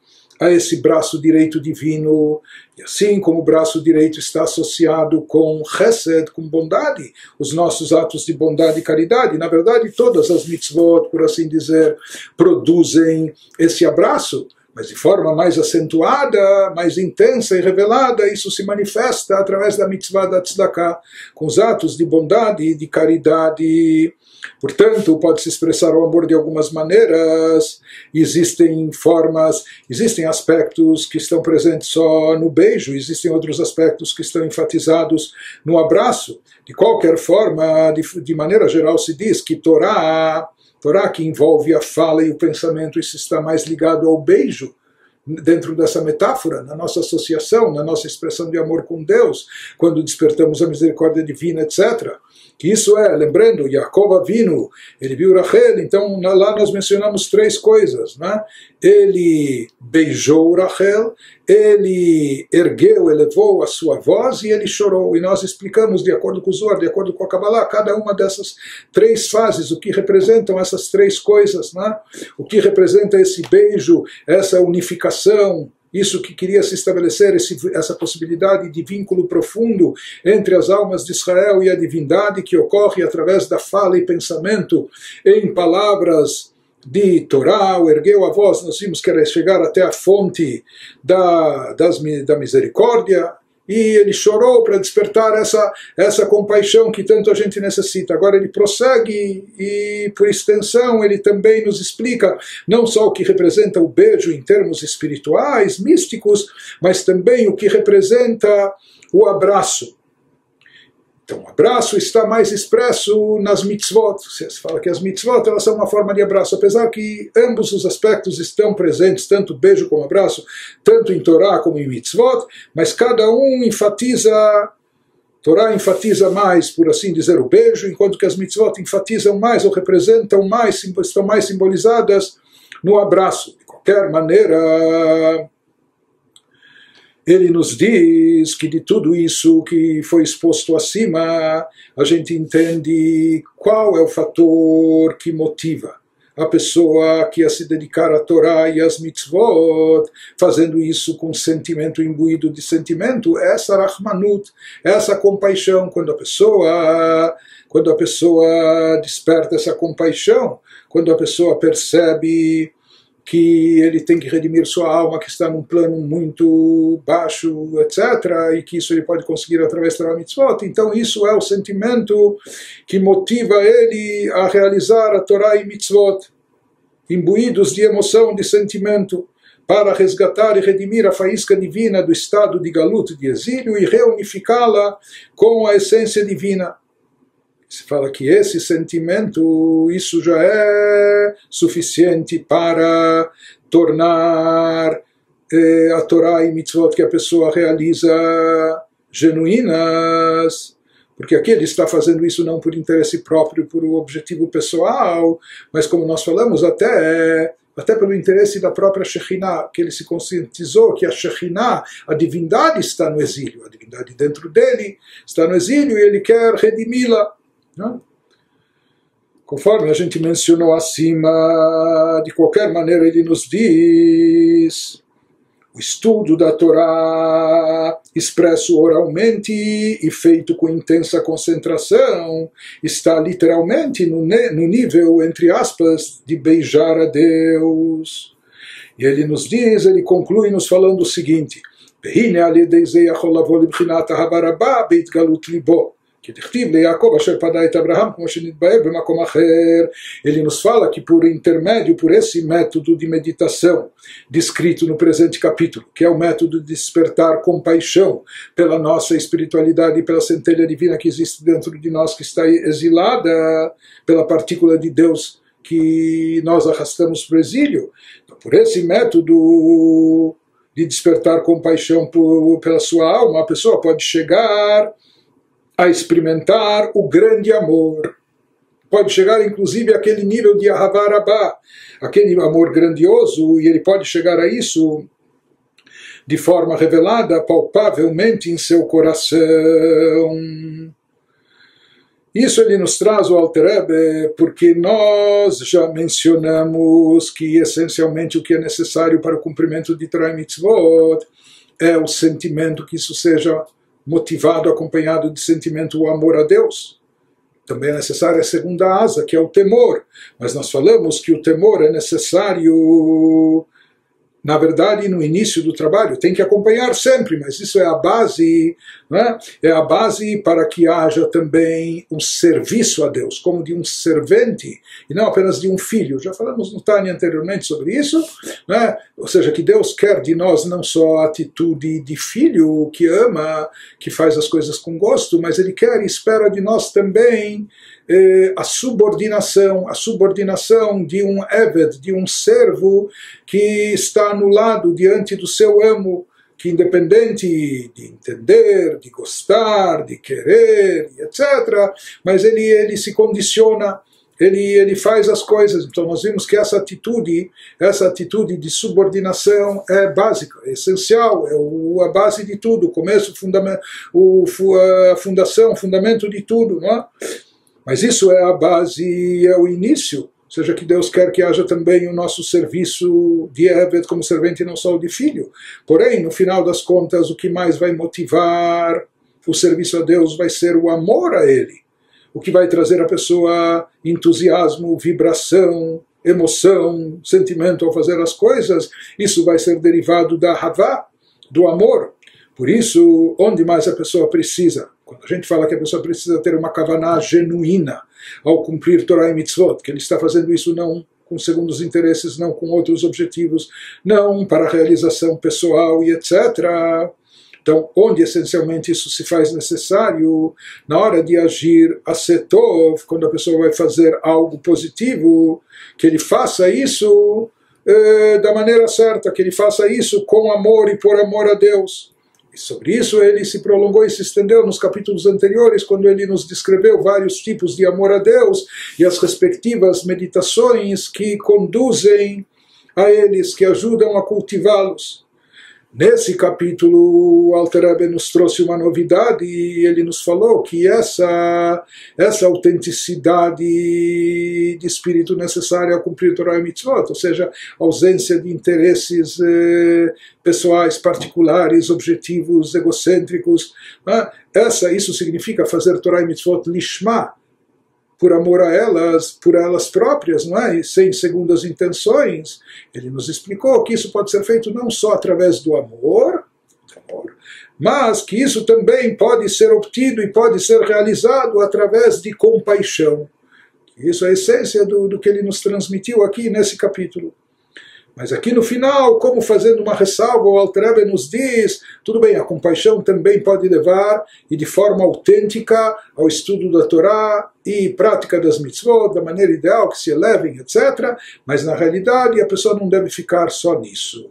a esse braço direito divino. E assim como o braço direito está associado com Chesed, com bondade, os nossos atos de bondade e caridade, na verdade, todas as mitzvot, por assim dizer, produzem esse abraço mas de forma mais acentuada, mais intensa e revelada, isso se manifesta através da mitzvah da tzedakah, com os atos de bondade e de caridade. Portanto, pode-se expressar o amor de algumas maneiras, existem formas, existem aspectos que estão presentes só no beijo, existem outros aspectos que estão enfatizados no abraço. De qualquer forma, de, de maneira geral, se diz que Torá Torá que envolve a fala e o pensamento, isso está mais ligado ao beijo, dentro dessa metáfora, na nossa associação, na nossa expressão de amor com Deus, quando despertamos a misericórdia divina, etc que isso é, lembrando, Jacob Avinu, ele viu Rachel, então lá nós mencionamos três coisas, né? Ele beijou Rachel, ele ergueu, elevou a sua voz e ele chorou. E nós explicamos, de acordo com o Zohar, de acordo com a Kabbalah, cada uma dessas três fases, o que representam essas três coisas, né? O que representa esse beijo, essa unificação, isso que queria se estabelecer, esse, essa possibilidade de vínculo profundo entre as almas de Israel e a divindade que ocorre através da fala e pensamento em palavras de Torá, ergueu a voz, nós vimos que era chegar até a fonte da, das, da misericórdia, e ele chorou para despertar essa, essa compaixão que tanto a gente necessita. Agora ele prossegue e, por extensão, ele também nos explica não só o que representa o beijo em termos espirituais, místicos, mas também o que representa o abraço. Então, abraço está mais expresso nas mitzvot. Você fala que as mitzvot elas são uma forma de abraço, apesar que ambos os aspectos estão presentes, tanto beijo como abraço, tanto em Torá como em mitzvot, mas cada um enfatiza Torá enfatiza mais, por assim dizer, o beijo, enquanto que as mitzvot enfatizam mais ou representam mais, estão mais simbolizadas no abraço. De qualquer maneira, ele nos diz que de tudo isso que foi exposto acima, a gente entende qual é o fator que motiva a pessoa que a se dedicar à Torá e às mitzvot, fazendo isso com sentimento imbuído de sentimento, essa rahmanut, essa compaixão, quando a pessoa quando a pessoa desperta essa compaixão, quando a pessoa percebe que ele tem que redimir sua alma que está num plano muito baixo, etc., e que isso ele pode conseguir através da mitzvot. Então, isso é o sentimento que motiva ele a realizar a Torá e mitzvot, imbuídos de emoção, de sentimento, para resgatar e redimir a faísca divina do estado de galuto, de exílio, e reunificá-la com a essência divina se fala que esse sentimento, isso já é suficiente para tornar eh, a Torá e mitzvot que a pessoa realiza genuínas, porque aqui ele está fazendo isso não por interesse próprio, por um objetivo pessoal, mas como nós falamos até até pelo interesse da própria Shekhinah, que ele se conscientizou que a Shekhinah, a divindade está no exílio, a divindade dentro dele está no exílio e ele quer redimi-la. Conforme a gente mencionou acima, de qualquer maneira ele nos diz o estudo da Torá, expresso oralmente e feito com intensa concentração, está literalmente no, no, nível, entre aspas, de beijar a Deus. E ele nos diz, ele conclui nos falando o seguinte: habarabá, libo. בהתגלות ליבו. כי דכתיב ליעקב אשר פדה את אברהם כמו שנתבהר במקום אחר. Ele nos fala que por intermédio, por esse método de meditação descrito no presente capítulo, que é o método de despertar compaixão pela nossa espiritualidade e pela centelha divina que existe dentro de nós, que está exilada pela partícula de Deus que nós arrastamos para o exílio. Então, por esse método de despertar compaixão por, pela sua alma, a pessoa pode chegar a experimentar o grande amor. Pode chegar inclusive àquele nível de Ahavarabá, aquele amor grandioso, e ele pode chegar a isso de forma revelada, palpavelmente em seu coração. Isso ele nos traz o Alterebe porque nós já mencionamos que essencialmente o que é necessário para o cumprimento de Torah Mitzvot é o sentimento que isso seja motivado, acompanhado de sentimento o amor a Deus. Também é necessária a segunda asa, que é o temor. Mas nós falamos que o temor é necessário na verdade, no início do trabalho. Tem que acompanhar sempre, mas isso é a base, né? é a base para que haja também um serviço a Deus, como de um servente, e não apenas de um filho. Já falamos no Tânia anteriormente sobre isso, né? ou seja, que Deus quer de nós não só a atitude de filho que ama, que faz as coisas com gosto, mas Ele quer e espera de nós também eh, a subordinação, a subordinação de um Eved, de um servo que está anulado diante do seu amo, que independente de entender, de gostar, de querer, etc., mas ele, ele se condiciona ele, ele faz as coisas. Então nós vimos que essa atitude, essa atitude de subordinação é básica, é essencial, é o, a base de tudo, o começo, fundamento, o, a fundação, o fundamento de tudo. Não é? Mas isso é a base, é o início. Ou seja, que Deus quer que haja também o nosso serviço de Evet como servente e não só de filho. Porém, no final das contas, o que mais vai motivar o serviço a Deus vai ser o amor a Ele. O que vai trazer à pessoa entusiasmo, vibração, emoção, sentimento ao fazer as coisas, isso vai ser derivado da Havá, do amor. Por isso, onde mais a pessoa precisa quando a gente fala que a pessoa precisa ter uma kavaná genuína ao cumprir Torah e Mitzvot, que ele está fazendo isso não com segundos interesses, não com outros objetivos, não para realização pessoal e etc. Então, onde essencialmente isso se faz necessário, na hora de agir a setov, quando a pessoa vai fazer algo positivo, que ele faça isso eh, da maneira certa, que ele faça isso com amor e por amor a Deus. E sobre isso ele se prolongou e se estendeu nos capítulos anteriores, quando ele nos descreveu vários tipos de amor a Deus e as respectivas meditações que conduzem a eles, que ajudam a cultivá-los. Nesse capítulo, o Alter nos trouxe uma novidade e ele nos falou que essa, essa autenticidade de espírito necessária ao cumprir Torah e Mitzvot, ou seja, ausência de interesses eh, pessoais, particulares, objetivos egocêntricos, né? essa, isso significa fazer Torah e Mitzvot lishma, por amor a elas, por elas próprias, não é? E sem segundas intenções. Ele nos explicou que isso pode ser feito não só através do amor, mas que isso também pode ser obtido e pode ser realizado através de compaixão. Isso é a essência do, do que ele nos transmitiu aqui nesse capítulo. Mas aqui no final, como fazendo uma ressalva, o Altrebe nos diz: tudo bem, a compaixão também pode levar, e de forma autêntica, ao estudo da Torá e prática das mitzvot, da maneira ideal que se elevem, etc. Mas na realidade, a pessoa não deve ficar só nisso.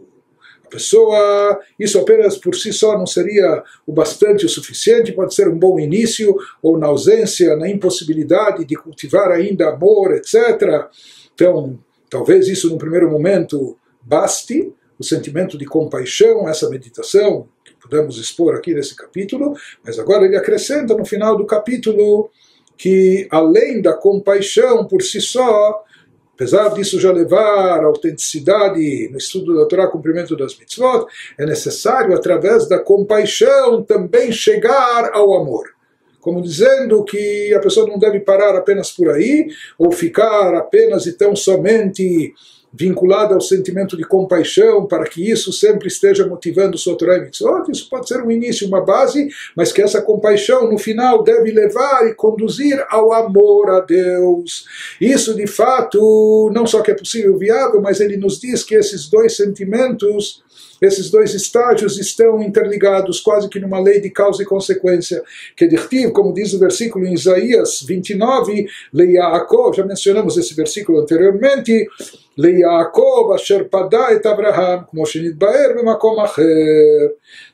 A pessoa, isso apenas por si só não seria o bastante o suficiente, pode ser um bom início, ou na ausência, na impossibilidade de cultivar ainda amor, etc. Então, talvez isso no primeiro momento baste, o sentimento de compaixão, essa meditação que podemos expor aqui nesse capítulo, mas agora ele acrescenta no final do capítulo que além da compaixão por si só, apesar disso já levar a autenticidade no estudo da Torá, cumprimento das mitzvot, é necessário através da compaixão também chegar ao amor como dizendo que a pessoa não deve parar apenas por aí, ou ficar apenas e tão somente vinculada ao sentimento de compaixão, para que isso sempre esteja motivando sua Torah e Mitzvot. Isso pode ser um início, uma base, mas que essa compaixão no final deve levar e conduzir ao amor a Deus. Isso de fato não só que é possível viável, mas ele nos diz que esses dois sentimentos esses dois estágios estão interligados quase que numa lei de causa e consequência. Que dirtiv, como diz o versículo em Isaías 29, Leiaakov, já mencionamos esse versículo anteriormente, ליעקב אשר פדה את אברהם, כמו שנתבהר במקום אחר.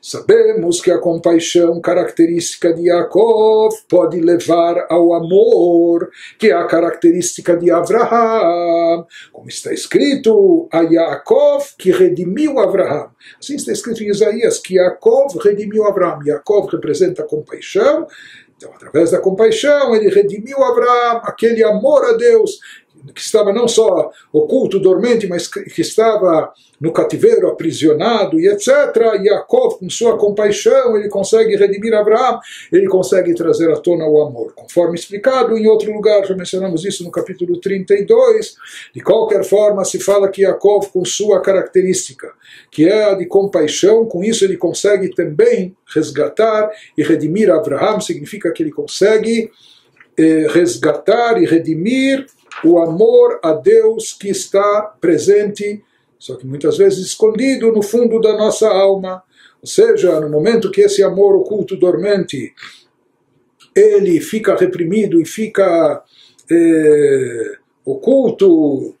Sabemos que a compaixão característica de Yaakov pode levar ao amor, que é a característica de Abraham. Como está escrito, a Yaakov que redimiu Abraham. Assim está escrito em Isaías, que Yaakov redimiu Abraham. Yaakov representa a compaixão, então, através da compaixão, ele redimiu Abraão, aquele amor a Deus que estava não só oculto, dormente, mas que estava no cativeiro, aprisionado e etc. Yaakov, com sua compaixão, ele consegue redimir Abraão, ele consegue trazer à tona o amor. Conforme explicado em outro lugar, já mencionamos isso no capítulo 32, de qualquer forma se fala que Yaakov, com sua característica, que é a de compaixão, com isso ele consegue também resgatar e redimir Abraão, significa que ele consegue eh, resgatar e redimir o amor a Deus que está presente, só que muitas vezes escondido no fundo da nossa alma. Ou seja, no momento que esse amor oculto dormente ele fica reprimido e fica é, oculto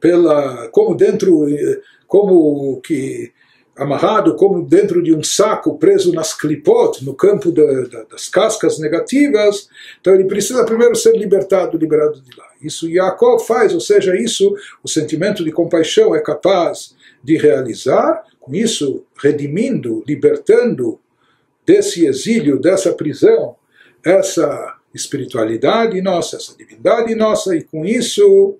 pela como dentro eh, como que amarrado como dentro de um saco preso nas clipot, no campo da, da, das cascas negativas, então ele precisa primeiro ser libertado, liberado de lá. Isso Yaakov faz, ou seja, isso o sentimento de compaixão é capaz de realizar, com isso redimindo, libertando desse exílio, dessa prisão, essa espiritualidade nossa, essa divindade nossa, e com isso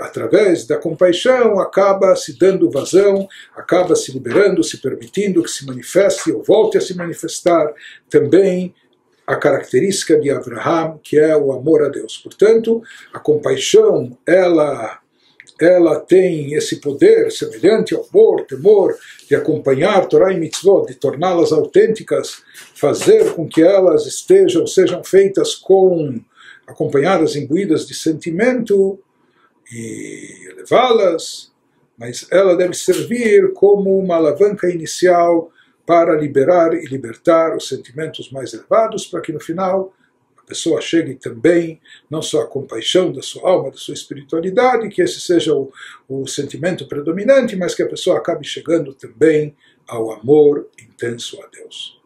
através da compaixão, acaba se dando vazão, acaba se liberando, se permitindo que se manifeste ou volte a se manifestar também a característica de Abraham, que é o amor a Deus. Portanto, a compaixão, ela ela tem esse poder semelhante ao amor, temor, de acompanhar Torah e Mitzvot, de torná-las autênticas, fazer com que elas estejam, sejam feitas com, acompanhadas, imbuídas de sentimento, e elevá-las, mas ela deve servir como uma alavanca inicial para liberar e libertar os sentimentos mais elevados, para que no final a pessoa chegue também não só à compaixão da sua alma, da sua espiritualidade, que esse seja o, o sentimento predominante, mas que a pessoa acabe chegando também ao amor intenso a Deus.